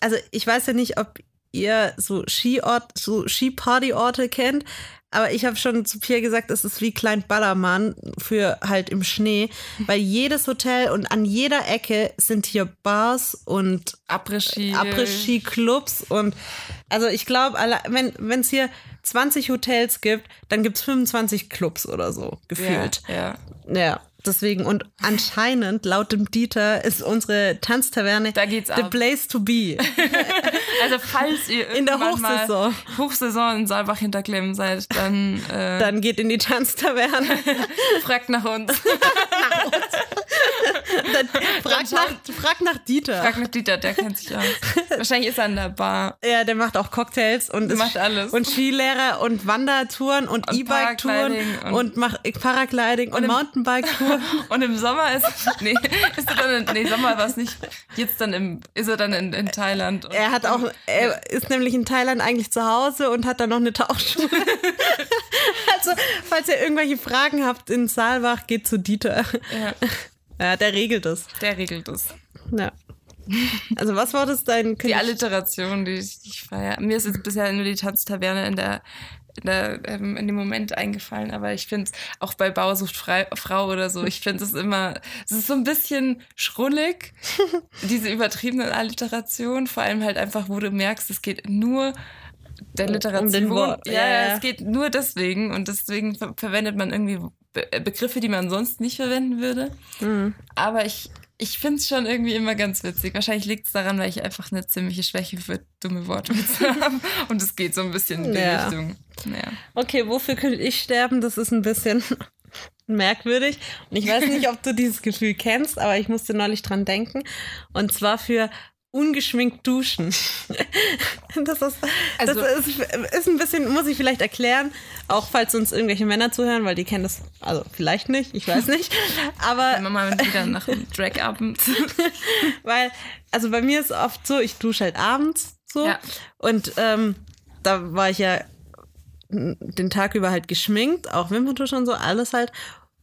also ich weiß ja nicht, ob ihr so Skiort, so Skipartyorte kennt, aber ich habe schon zu Pierre gesagt, es ist wie Klein Ballermann für halt im Schnee, weil jedes Hotel und an jeder Ecke sind hier Bars und Après-Ski. Après-Ski-Clubs und also ich glaube, wenn es hier 20 Hotels gibt, dann gibt es 25 Clubs oder so, gefühlt. Ja, ja. Ja, deswegen. Und anscheinend, laut dem Dieter, ist unsere Tanztaverne the place to be. Also falls ihr In der Hochsaison. Hochsaison in Saalbach hinterklemmen seid, dann, äh, Dann geht in die Tanztaverne. fragt nach uns. Dann frag, nach, frag nach Dieter. Fragt nach Dieter, der kennt sich aus. Wahrscheinlich ist er an der Bar. ja, der macht auch Cocktails und Macht alles. und Skilehrer und Wandertouren und, Und E-Bike-Touren und- und, macht Paragliding und, im- Mountainbike-Touren. Und im Sommer ist, nee, ist er dann in, nee, Sommer war es nicht. Jetzt dann im, ist er dann in, in Thailand. Und Er hat auch, er ist nämlich in Thailand eigentlich zu Hause und hat dann noch eine Tauchschule. also, falls ihr irgendwelche Fragen habt in Saalbach, geht zu Dieter. Ja, Ja, der regelt es. der regelt es. Ja. Also, was war das dein Die Alliteration, die ich, die ich feiere. Mir ist jetzt bisher nur die Tanztaverne in der, in, der, ähm, in dem Moment eingefallen, aber ich finde es auch bei Bausucht Frei, Frau oder so, ich finde es immer, es ist so ein bisschen schrullig, diese übertriebene Alliteration, vor allem halt einfach, wo du merkst, es geht nur der Literation. Um ja, ja. es geht nur deswegen und deswegen ver verwendet man irgendwie Be äh, Begriffe, die man sonst nicht verwenden würde. Mhm. Aber ich, ich finde es schon irgendwie immer ganz witzig. Wahrscheinlich liegt es daran, weil ich einfach eine ziemliche Schwäche für dumme Wortwitze habe. Und es geht so ein bisschen in die Ja. Richtung. Naja. Okay, wofür könnte ich sterben? Das ist ein bisschen merkwürdig. Und ich weiß nicht, ob du dieses Gefühl kennst, aber ich musste neulich dran denken. Und zwar für ungeschminkt duschen. Das, ist, Also- das ist, ist ein bisschen, muss ich vielleicht erklären, auch falls uns irgendwelche Männer zuhören, weil die kennen das, also vielleicht nicht, ich weiß nicht, aber Wenn man mal wieder nach dem Drag-Abend. weil, also bei mir ist oft so, ich dusche halt abends so Ja. und ähm, da war ich ja den Tag über halt geschminkt, auch Wimperntusche und so, alles halt.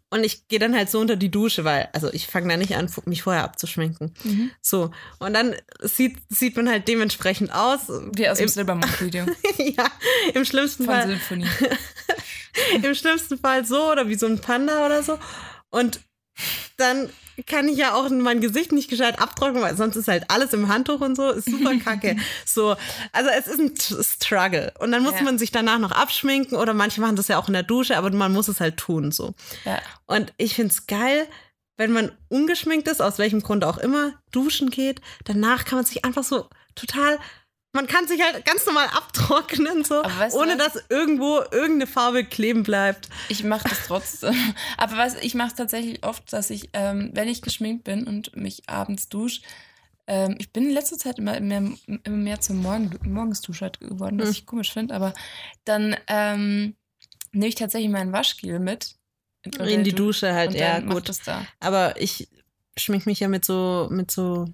Und ich gehe dann halt so unter die Dusche, weil, also ich fange da nicht an, mich vorher abzuschminken. Mhm. So. Und dann sieht, sieht man halt dementsprechend aus. Wie aus dem Silbermond-Video ja, im schlimmsten von Fall. Symphonie. Im schlimmsten Fall so oder wie so ein Panda oder so. Und dann kann ich ja auch mein Gesicht nicht gescheit abtrocknen, weil sonst ist halt alles im Handtuch und so, ist super kacke. so, also es ist ein Struggle. Und dann muss Ja. man sich danach noch abschminken oder manche machen das ja auch in der Dusche, aber man muss es halt tun so. Ja. Und ich find's geil, wenn man ungeschminkt ist, aus welchem Grund auch immer, duschen geht, danach kann man sich einfach so total, man kann sich halt ganz normal abtrocknen, so, Aber weißt du ohne was? dass irgendwo irgendeine Farbe kleben bleibt. Ich mache das trotzdem. Aber was ich mache tatsächlich oft, dass ich, ähm, wenn ich geschminkt bin und mich abends dusche, ähm, ich bin in letzter Zeit immer mehr, immer mehr zum Morgen, Morgensduscher geworden, was Hm. ich komisch finde. Aber dann ähm, nehme ich tatsächlich meinen Waschgel mit. In die Dusche halt, ja, gut. da. Aber ich schmink mich ja mit so, mit so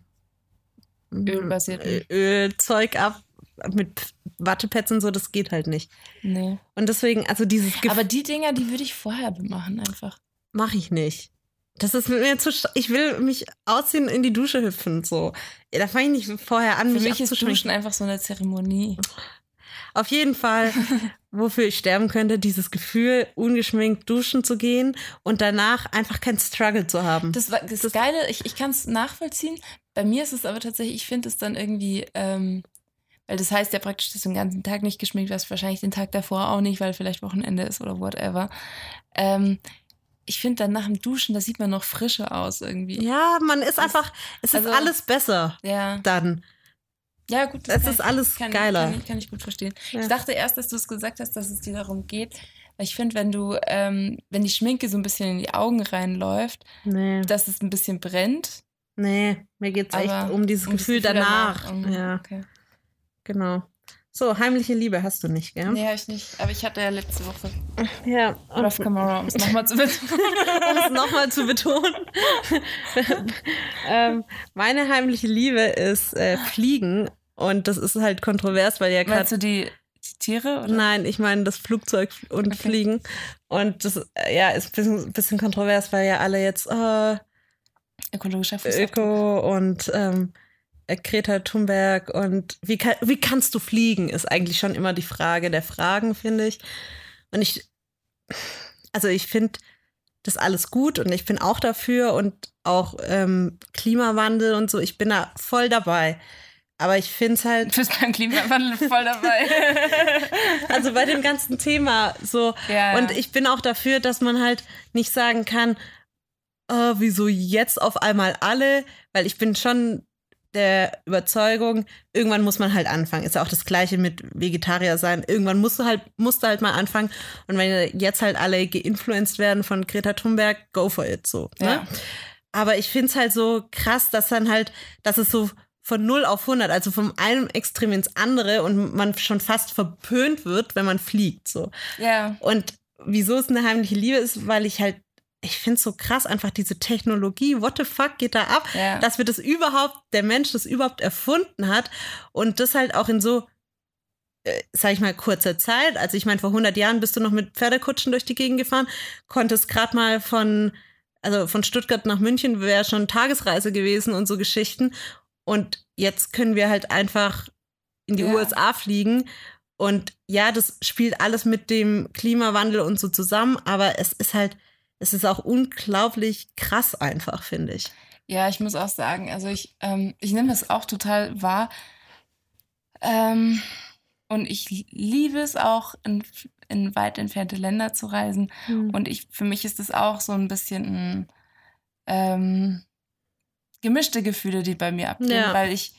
Ölbasierten. Ö- Ölzeug ab, mit Wattepads und so, das geht halt nicht. Nee. Und deswegen, also dieses Gefühl Aber die Dinger, die würde ich vorher machen einfach. mache ich nicht. Das ist mir zu, ich will mich ausziehen, in die Dusche hüpfen, so. Da fange ich nicht vorher an, Für mich mich ist. Duschen einfach so eine Zeremonie. Auf jeden Fall, wofür ich sterben könnte, dieses Gefühl, ungeschminkt duschen zu gehen und danach einfach kein Struggle zu haben. Das, war, das, Geile, ich, ich kann es nachvollziehen. Bei mir ist es aber tatsächlich, ich finde es dann irgendwie, ähm, weil das heißt ja praktisch, dass du den ganzen Tag nicht geschminkt wirst, wahrscheinlich den Tag davor auch nicht, weil vielleicht Wochenende ist oder whatever. Ähm, ich finde dann nach dem Duschen, da sieht man noch frischer aus irgendwie. ja, man ist einfach, es ist also- alles besser Ja, dann. ja gut. Es kann ist ich- alles kann, geiler. Kann ich, kann ich gut verstehen. Ja. Ich dachte erst, dass du es gesagt hast, dass es dir darum geht, weil ich finde, wenn du, ähm, wenn die Schminke so ein bisschen in die Augen reinläuft, Nee, dass es ein bisschen brennt. Nee, mir geht's echt Aber um dieses um das Gefühl, danach. Mhm, Ja, Okay. genau. So, heimliche Liebe hast du nicht, gell? Nee, habe ich nicht. Aber ich hatte ja letzte Woche Ja, und Ralph Camara, um es nochmal zu betonen. um es nochmal zu betonen. ähm, meine heimliche Liebe ist äh, Fliegen. Und das ist halt kontrovers, weil ja gerade. Meinst du die, die Tiere? Oder? Nein, ich meine das Flugzeug und Okay. Fliegen. Und das äh, ja, ist ein bisschen, bisschen kontrovers, weil ja alle jetzt äh, Ökologischer Fußabdruck. Öko und ähm, äh, Greta Thunberg und wie, kann, wie kannst du fliegen, ist eigentlich schon immer die Frage der Fragen, finde ich. Und ich, also ich finde das alles gut und ich bin auch dafür und auch ähm, Klimawandel und so, ich bin da voll dabei. Aber ich finde es halt, Du bist beim Klimawandel voll dabei. also bei dem ganzen Thema so, ja, Und ich bin auch dafür, dass man halt nicht sagen kann, äh, wieso jetzt auf einmal alle, weil ich bin schon der Überzeugung, irgendwann muss man halt anfangen. Ist ja auch das Gleiche mit Vegetarier sein. Irgendwann musst du halt, musst du halt mal anfangen. Und wenn jetzt halt alle geinfluenced werden von Greta Thunberg, go for it, so. Ne? Ja. Aber ich finde es halt so krass, dass dann halt, dass es so von 0 auf 100, also vom einem Extrem ins andere und man schon fast verpönt wird, wenn man fliegt, so. ja. Und wieso es eine heimliche Liebe ist, weil ich halt, ich finde es so krass, einfach diese Technologie, what the fuck geht da ab, Ja. dass wir das überhaupt, der Mensch das überhaupt erfunden hat und das halt auch in so, äh, sag ich mal, kurzer Zeit. Also ich meine, vor 100 Jahren bist du noch mit Pferdekutschen durch die Gegend gefahren, konntest gerade mal von, also von Stuttgart nach München wäre schon Tagesreise gewesen und so Geschichten. Und jetzt können wir halt einfach in die Ja. USA fliegen. Und ja, das spielt alles mit dem Klimawandel und so zusammen, aber es ist halt, es ist auch unglaublich krass einfach, finde ich. Ja, ich muss auch sagen, also ich, ähm, ich nehme das auch total wahr. Ähm, und ich liebe es auch, in, in weit entfernte Länder zu reisen. Und ich, für mich ist es auch so ein bisschen ähm, gemischte Gefühle, die bei mir abgehen, Ja. weil ich,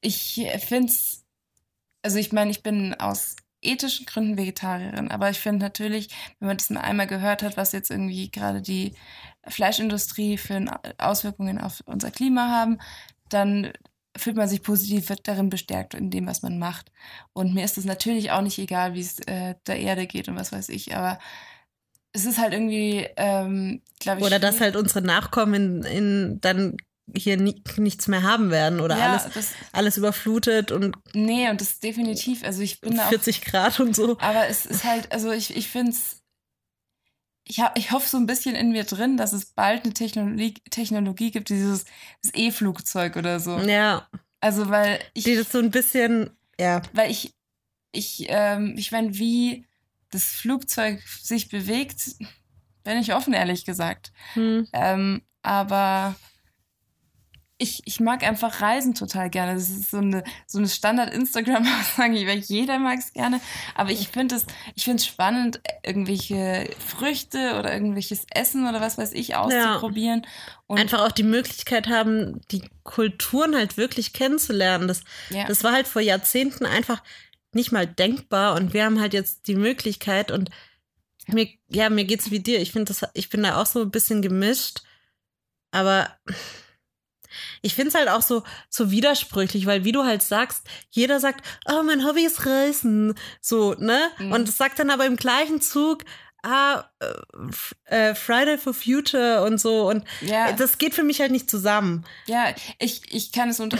ich finde es, also ich meine, ich bin aus ethischen Gründen Vegetarierin, aber ich finde natürlich, wenn man das mal einmal gehört hat, was jetzt irgendwie gerade die Fleischindustrie für Auswirkungen auf unser Klima haben, dann fühlt man sich positiv darin bestärkt in dem, was man macht. Und mir ist es natürlich auch nicht egal, wie es äh, der Erde geht und was weiß ich, aber es ist halt irgendwie, ähm, glaube ich. Oder dass halt unsere Nachkommen in, in dann hier nie, nichts mehr haben werden oder Ja, alles, das- alles überflutet und Nee, und das ist definitiv, also ich bin da auch 40 Grad und so. Aber es ist halt, also ich, ich finde es, ich, hab, ich hoffe so ein bisschen in mir drin, dass es bald eine Technologie, Technologie gibt, dieses E-Flugzeug oder so. Ja, Also weil ich, die das so ein bisschen, ja, weil ich, ich, ähm, ich meine, wie das Flugzeug sich bewegt, bin ich offen, ehrlich gesagt. hm, Ähm, aber ich, ich mag einfach Reisen total gerne. Das ist so eine, so eine Standard-Instagram-Aussage. Weiß, Jeder mag es gerne. Aber ich finde es ich find's spannend, irgendwelche Früchte oder irgendwelches Essen oder was weiß ich auszuprobieren. Und einfach auch die Möglichkeit haben, die Kulturen halt wirklich kennenzulernen. Das, ja, das war halt vor Jahrzehnten einfach nicht mal denkbar und wir haben halt jetzt die Möglichkeit und mir, ja, mir geht's wie dir. Ich finde das, ich bin da auch so ein bisschen gemischt, aber ich finde es halt auch so, so widersprüchlich, weil wie du halt sagst, jeder sagt, oh, mein Hobby ist Reisen, so, ne? Mhm. Und sagt dann aber im gleichen Zug, ah, äh, äh, Friday for Future und so und ja, das geht für mich halt nicht zusammen. ja, ich, ich kann es unter,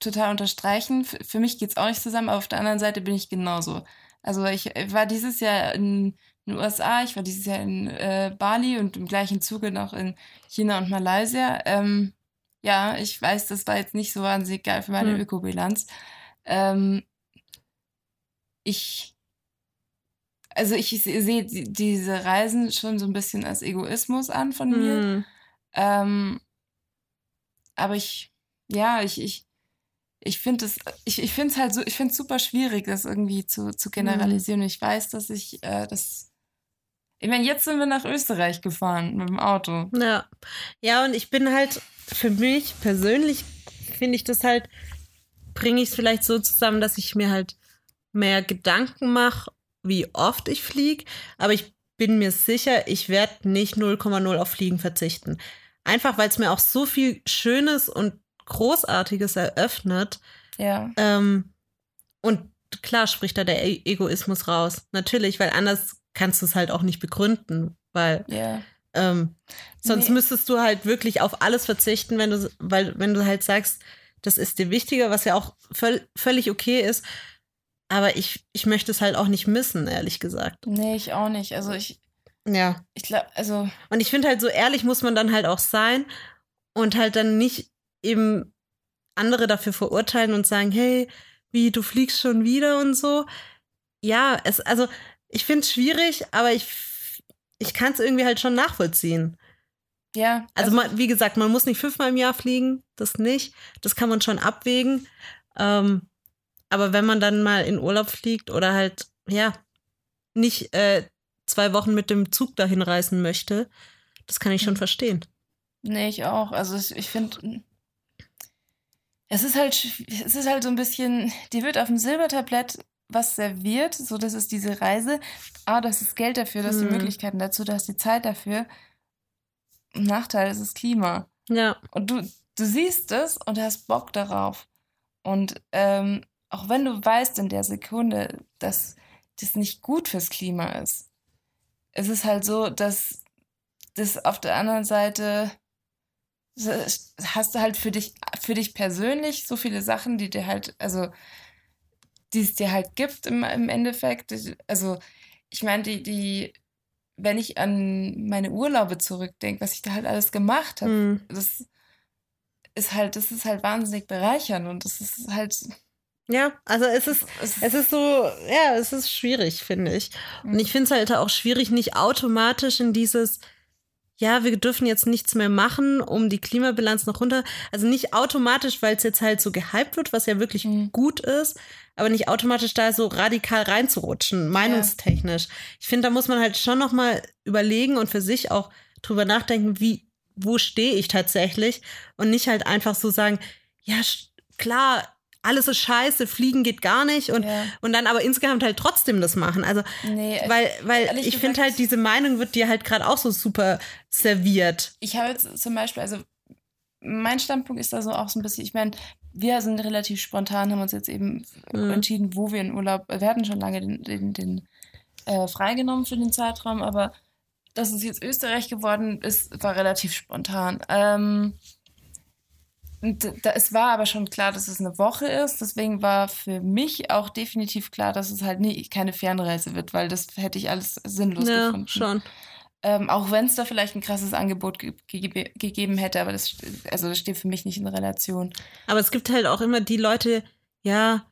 total unterstreichen. F- Für mich geht es auch nicht zusammen, aber auf der anderen Seite bin ich genauso. Also ich war dieses Jahr in den USA, ich war dieses Jahr in äh, Bali und im gleichen Zuge noch in China und Malaysia. Ähm, ja, ich weiß, das war jetzt nicht so wahnsinnig geil für meine Hm. Ökobilanz. Ähm, ich, also ich se- sehe die- diese Reisen schon so ein bisschen als Egoismus an von mir. Hm. Ähm, aber ich, ja, ich, ich, ich finde es, ich, ich finde es halt so, ich finde es super schwierig, das irgendwie zu, zu generalisieren. Ich weiß, dass ich äh, das. Ich meine, jetzt sind wir nach Österreich gefahren mit dem Auto. Ja. Ja, und ich bin halt, für mich persönlich finde ich das halt, bringe ich es vielleicht so zusammen, dass ich mir halt mehr Gedanken mache, wie oft ich fliege. Aber ich bin mir sicher, ich werde nicht 0,0 auf Fliegen verzichten. Einfach weil es mir auch so viel Schönes und Großartiges eröffnet. Ja. Ähm, und klar spricht da der Egoismus raus. Natürlich, weil anders kannst du es halt auch nicht begründen, weil Ja. Ähm, sonst Nee. müsstest du halt wirklich auf alles verzichten, wenn du, weil, wenn du halt sagst, das ist dir wichtiger, was ja auch völ völlig okay ist. Aber ich, ich möchte es halt auch nicht missen, ehrlich gesagt. Nee, ich auch nicht. Also ich, Ja. ich glaube, also, Und ich finde halt, so ehrlich muss man dann halt auch sein und halt dann nicht eben andere dafür verurteilen und sagen, hey, wie, du fliegst schon wieder und so. Ja, es, also ich finde es schwierig, aber ich, ich kann es irgendwie halt schon nachvollziehen. ja. Also, man, wie gesagt, man muss nicht fünfmal im Jahr fliegen, das nicht. Das kann man schon abwägen. Ähm, aber wenn man dann mal in Urlaub fliegt oder halt, ja, nicht äh, zwei Wochen mit dem Zug dahin reisen möchte, das kann ich schon Mhm. verstehen. Nee, ich auch. Also ich, ich finde, es ist halt, es ist halt so ein bisschen, dir wird auf dem Silbertablett was serviert, so das ist diese Reise. Ah, das ist Geld dafür, das die Hm. Möglichkeiten dazu, du hast die Zeit dafür. Nachteil ist das Klima. Ja, Und du, du siehst es und hast Bock darauf. Und ähm, auch wenn du weißt in der Sekunde, dass das nicht gut fürs Klima ist, es ist halt so, dass das auf der anderen Seite hast du halt für dich, für dich persönlich so viele Sachen, die dir halt, also die es dir halt gibt im, im Endeffekt. Also ich meine, die, die, wenn ich an meine Urlaube zurückdenke, was ich da halt alles gemacht habe, hm. das ist halt, das ist halt wahnsinnig bereichernd und das ist halt, ja, also es ist, es ist, es ist so, ja, es ist schwierig, finde ich. Und ich finde es halt auch schwierig, nicht automatisch in dieses, ja, wir dürfen jetzt nichts mehr machen, um die Klimabilanz noch runter. Also nicht automatisch, weil es jetzt halt so gehypt wird, was ja wirklich Mhm. gut ist, aber nicht automatisch da so radikal reinzurutschen, meinungstechnisch. Ich finde, da muss man halt schon noch mal überlegen und für sich auch drüber nachdenken, wie, wo stehe ich tatsächlich und nicht halt einfach so sagen, ja, klar, alles ist scheiße, fliegen geht gar nicht und, Ja. und dann aber insgesamt halt trotzdem das machen. Also, nee, weil, weil ehrlich ich finde halt, diese Meinung wird dir halt gerade auch so super serviert. ich habe jetzt zum Beispiel, also mein Standpunkt ist da so auch so ein bisschen, ich meine, wir sind relativ spontan, haben uns jetzt eben Mhm. entschieden, wo wir in Urlaub, wir hatten schon lange den, den, den äh, freigenommen für den Zeitraum, aber dass es jetzt Österreich geworden ist, war relativ spontan. Ähm, und da, es war aber schon klar, dass es eine Woche ist. Deswegen war für mich auch definitiv klar, dass es halt nie, keine Fernreise wird, weil das hätte ich alles sinnlos Ja, gefunden. schon. Ähm, auch wenn es da vielleicht ein krasses Angebot ge ge gegeben hätte, aber das, also das steht für mich nicht in Relation. Aber es gibt halt auch immer die Leute, ja,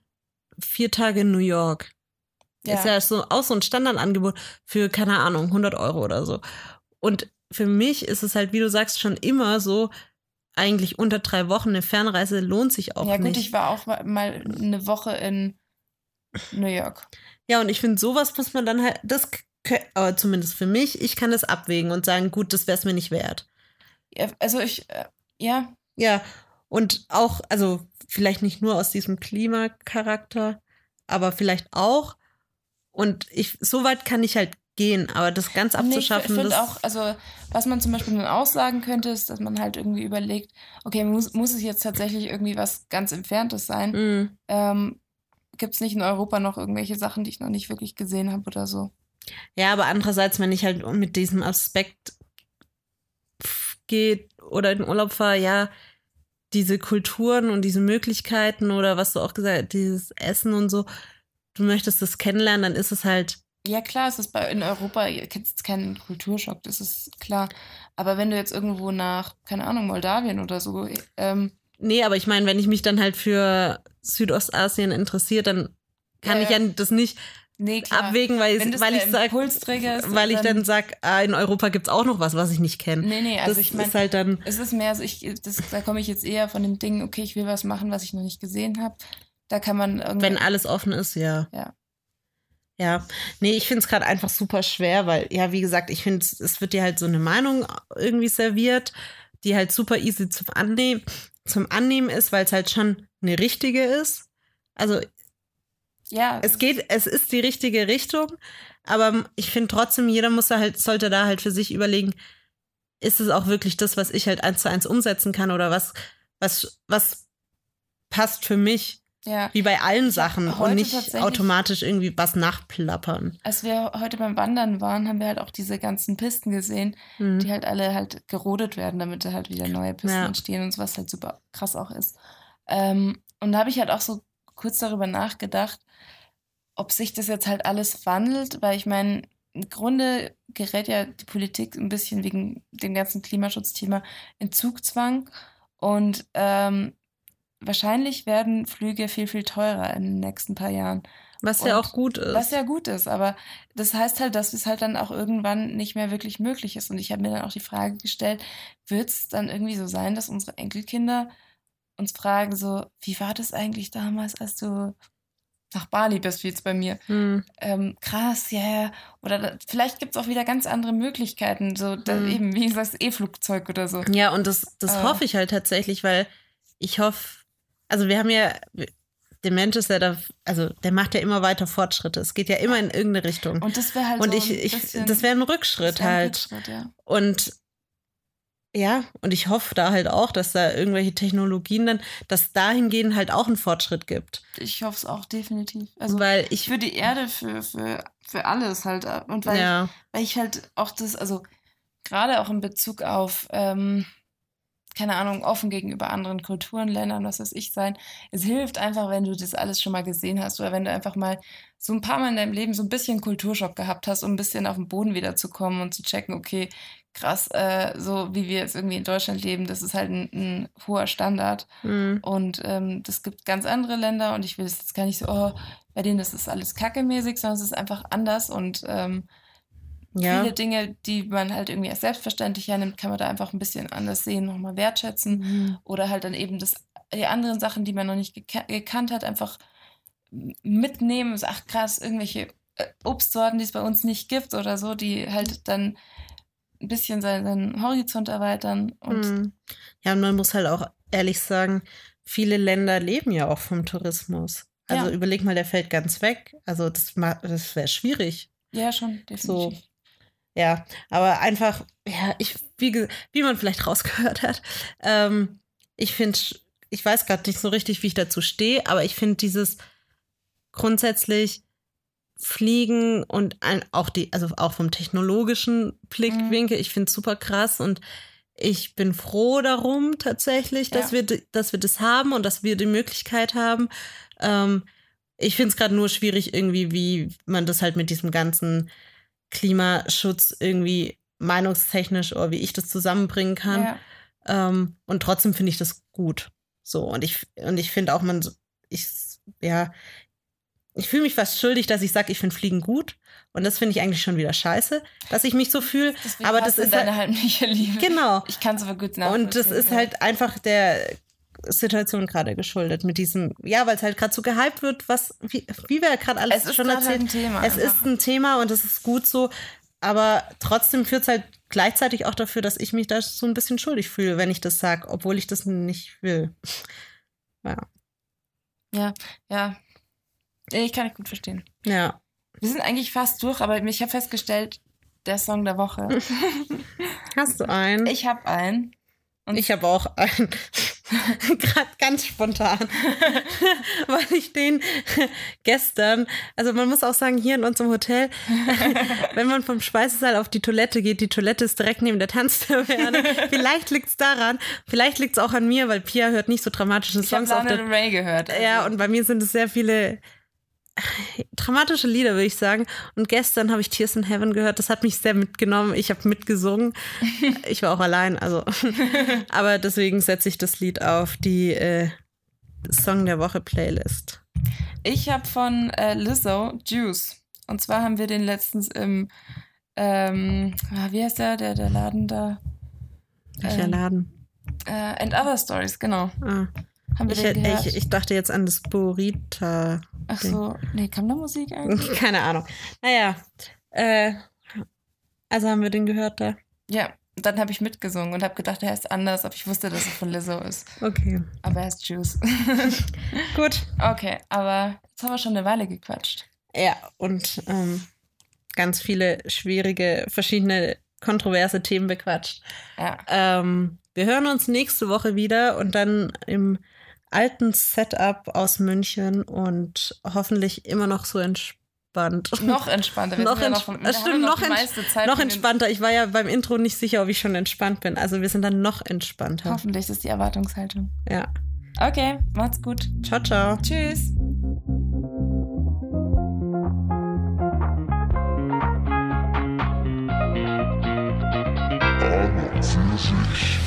vier Tage in New York. Ja. Ist ja so, auch so ein Standardangebot für, keine Ahnung, 100 Euro oder so. Und für mich ist es halt, wie du sagst, schon immer so, eigentlich unter drei Wochen eine Fernreise lohnt sich auch ja, gut, nicht. ich war auch mal- mal eine Woche in New York. Ja, und ich finde, sowas muss man dann halt, das, aber zumindest für mich, ich kann das abwägen und sagen, gut, das wäre es mir nicht wert. Ja, also ich, äh, ja, Ja, und auch, also vielleicht nicht nur aus diesem Klimacharakter, aber vielleicht auch. Und ich, so weit kann ich halt gehen, aber das ganz Nee, ich abzuschaffen, finde das, auch, also was man zum Beispiel nun aussagen könnte, ist, dass man halt irgendwie überlegt, okay, muss, muss es jetzt tatsächlich irgendwie was ganz Entferntes sein? Mm. Ähm, Gibt es nicht in Europa noch irgendwelche Sachen, die ich noch nicht wirklich gesehen habe oder so? Ja, aber andererseits, wenn ich halt mit diesem Aspekt geht oder in Urlaub fahre, ja, diese Kulturen und diese Möglichkeiten oder was du auch gesagt hast, dieses Essen und so, du möchtest das kennenlernen, dann ist es halt, Ja, klar, es ist bei, in Europa jetzt kein Kulturschock, das ist klar. Aber wenn du jetzt irgendwo nach, keine Ahnung, Moldawien oder so, ähm, nee, aber ich meine, wenn ich mich dann halt für Südostasien interessiert, dann kann Ja, ich ja. das nicht nee, klar. abwägen, weil, ich, weil ich sag, weil ich dann sag, ah, in Europa gibt's auch noch was, was ich nicht kenne. Nee, nee, also das ich meine, ist halt dann, es ist mehr so, ich, das, da komme ich jetzt eher von dem Ding, okay, ich will was machen, was ich noch nicht gesehen habe. Da kann man irgendwie. wenn alles offen ist, ja. Ja. Ja, nee, ich finde es gerade einfach super schwer, weil, ja, wie gesagt, ich finde, es wird dir halt so eine Meinung irgendwie serviert, die halt super easy zum Annehmen, zum Annehmen ist, weil es halt schon eine richtige ist. Also ja, es geht, es ist die richtige Richtung, aber ich finde trotzdem, jeder muss da halt, sollte da halt für sich überlegen, ist es auch wirklich das, was ich halt eins zu eins umsetzen kann oder was, was, was passt für mich, ja. wie bei allen Sachen und nicht automatisch irgendwie was nachplappern. Als wir heute beim Wandern waren, haben wir halt auch diese ganzen Pisten gesehen, Mhm. die halt alle halt gerodet werden, damit da halt wieder neue Pisten Ja. entstehen und so, was halt super krass auch ist. Ähm, und da habe ich halt auch so kurz darüber nachgedacht, ob sich das jetzt halt alles wandelt, weil ich meine, im Grunde gerät ja die Politik ein bisschen wegen dem ganzen Klimaschutzthema in Zugzwang und ähm, wahrscheinlich werden Flüge viel, viel teurer in den nächsten paar Jahren. Was ja Und auch gut ist. Was ja gut ist, aber das heißt halt, dass es halt dann auch irgendwann nicht mehr wirklich möglich ist. Und ich habe mir dann auch die Frage gestellt, wird es dann irgendwie so sein, dass unsere Enkelkinder uns fragen so, wie war das eigentlich damals, als du nach Bali bist, wie jetzt bei mir? Hm. Ähm, krass, ja, ja. Oder da, vielleicht gibt es auch wieder ganz andere Möglichkeiten, so da, Hm. eben, wie gesagt, E-Flugzeug oder so. Ja, und das, das Äh. hoffe ich halt tatsächlich, weil ich hoffe, also wir haben ja, der Mensch ist ja da, also der macht ja immer weiter Fortschritte. Es geht ja immer in irgendeine Richtung. Und das wäre halt Und so ich, ein ich, bisschen, das wäre ein Rückschritt wär ein halt. Rückschritt, ja. Und ja, und ich hoffe da halt auch, dass da irgendwelche Technologien dann, dass dahingehend halt auch einen Fortschritt gibt. Ich hoffe es auch definitiv. Also weil ich, für die Erde, für, für, für alles halt. Und weil, ja, ich, weil ich halt auch das, also gerade auch in Bezug auf, ähm, keine Ahnung, offen gegenüber anderen Kulturen, Ländern, was weiß ich sein. Es hilft einfach, wenn du das alles schon mal gesehen hast oder wenn du einfach mal so ein paar Mal in deinem Leben so ein bisschen Kulturschock gehabt hast, um ein bisschen auf den Boden wiederzukommen und zu checken, okay, krass, äh, so wie wir jetzt irgendwie in Deutschland leben, das ist halt ein, ein hoher Standard. hm, Und ähm, das gibt ganz andere Länder und ich will es jetzt gar nicht so, oh, bei denen das ist alles kackemäßig, sondern es ist einfach anders und ähm, ja, viele Dinge, die man halt irgendwie als selbstverständlich hernimmt, kann man da einfach ein bisschen anders sehen, nochmal wertschätzen Mhm. oder halt dann eben das, die anderen Sachen, die man noch nicht geka gekannt hat, einfach mitnehmen. So, ach krass, irgendwelche äh, Obstsorten, die es bei uns nicht gibt oder so, die halt dann ein bisschen seinen, seinen Horizont erweitern und Hm. Ja, und man muss halt auch ehrlich sagen, viele Länder leben ja auch vom Tourismus. Also Ja. überleg mal, der fällt ganz weg. Also das, das wäre schwierig. ja, schon, definitiv. Ja, aber einfach, ja, ich, wie, wie man vielleicht rausgehört hat, ähm, ich finde ich weiß gerade nicht so richtig, wie ich dazu stehe, aber ich finde dieses grundsätzlich Fliegen und ein, auch die, also auch vom technologischen Blickwinkel, ich finde es super krass und ich bin froh darum tatsächlich, dass, Ja. wir, dass wir das haben und dass wir die Möglichkeit haben. Ähm, ich finde es gerade nur schwierig irgendwie, wie man das halt mit diesem ganzen Klimaschutz irgendwie meinungstechnisch oder wie ich das zusammenbringen kann. Ja. Ähm, und trotzdem finde ich das gut. So, und ich, und ich finde auch, man, ich, ja, ich fühle mich fast schuldig, dass ich sage, ich finde Fliegen gut. Und das finde ich eigentlich schon wieder scheiße, dass ich mich so fühle. Aber das ist deine halt, heimliche Liebe. genau. Ich kann es aber gut nachvollziehen. Und das ist ja. halt einfach der Situation gerade geschuldet mit diesem, ja, weil es halt gerade so gehypt wird, was, wie, wie wir ja gerade alles Es ist schon erzählt halt ein Thema Es einfach. ist ein Thema und es ist gut so, aber trotzdem führt es halt gleichzeitig auch dafür, dass ich mich da so ein bisschen schuldig fühle, wenn ich das sage, obwohl ich das nicht will. Ja. Ja, ja. Ich kann dich gut verstehen. Ja. Wir sind eigentlich fast durch, aber ich habe festgestellt, der Song der Woche. Hast du einen? Ich habe einen. Und Ich habe auch einen. Gerade ganz spontan. Weil ich den gestern, also man muss auch sagen, hier in unserem Hotel, wenn man vom Speisesaal auf die Toilette geht, die Toilette ist direkt neben der Tanztaverne. Vielleicht liegt es daran, vielleicht liegt es auch an mir, weil Pia hört nicht so dramatische ich habe Songs auf Lana der Rey gehört. Also. Ja, und bei mir sind es sehr viele dramatische Lieder, würde ich sagen. Und gestern habe ich Tears in Heaven gehört. Das hat mich sehr mitgenommen. Ich habe mitgesungen. Ich war auch allein, also. Aber deswegen setze ich das Lied auf die äh, Song der Woche Playlist. Ich habe von äh, Lizzo Juice. Und zwar haben wir den letztens im, ähm, ah, wie heißt der, der, der Laden da? Welcher Ähm, Laden? Äh, and Other Stories, genau. Ah, Haben wir ich, den gehört? ich, ich dachte jetzt an das Burrita. Ach so, nee, kam da Musik eigentlich? Keine Ahnung. Naja, äh, also haben wir den gehört da. ja, dann habe ich mitgesungen und habe gedacht, er ist anders, aber ich wusste, dass es von Lizzo ist. Okay. Aber er ist Juice. Gut. okay, aber jetzt haben wir schon eine Weile gequatscht. Ja, und ähm, ganz viele schwierige, verschiedene, kontroverse Themen bequatscht. Ja. Ähm, wir hören uns nächste Woche wieder und dann im alten Setup aus München und hoffentlich immer noch so entspannt. Noch entspannter. Wir noch, ja entsp noch, stimmt, noch, die ents meiste Zeit noch den- entspannter. Ich war ja beim Intro nicht sicher, ob ich schon entspannt bin. Also wir sind dann noch entspannter. Hoffentlich ist die Erwartungshaltung. Ja. Okay, macht's gut. Ciao, ciao. Tschüss. Für sich.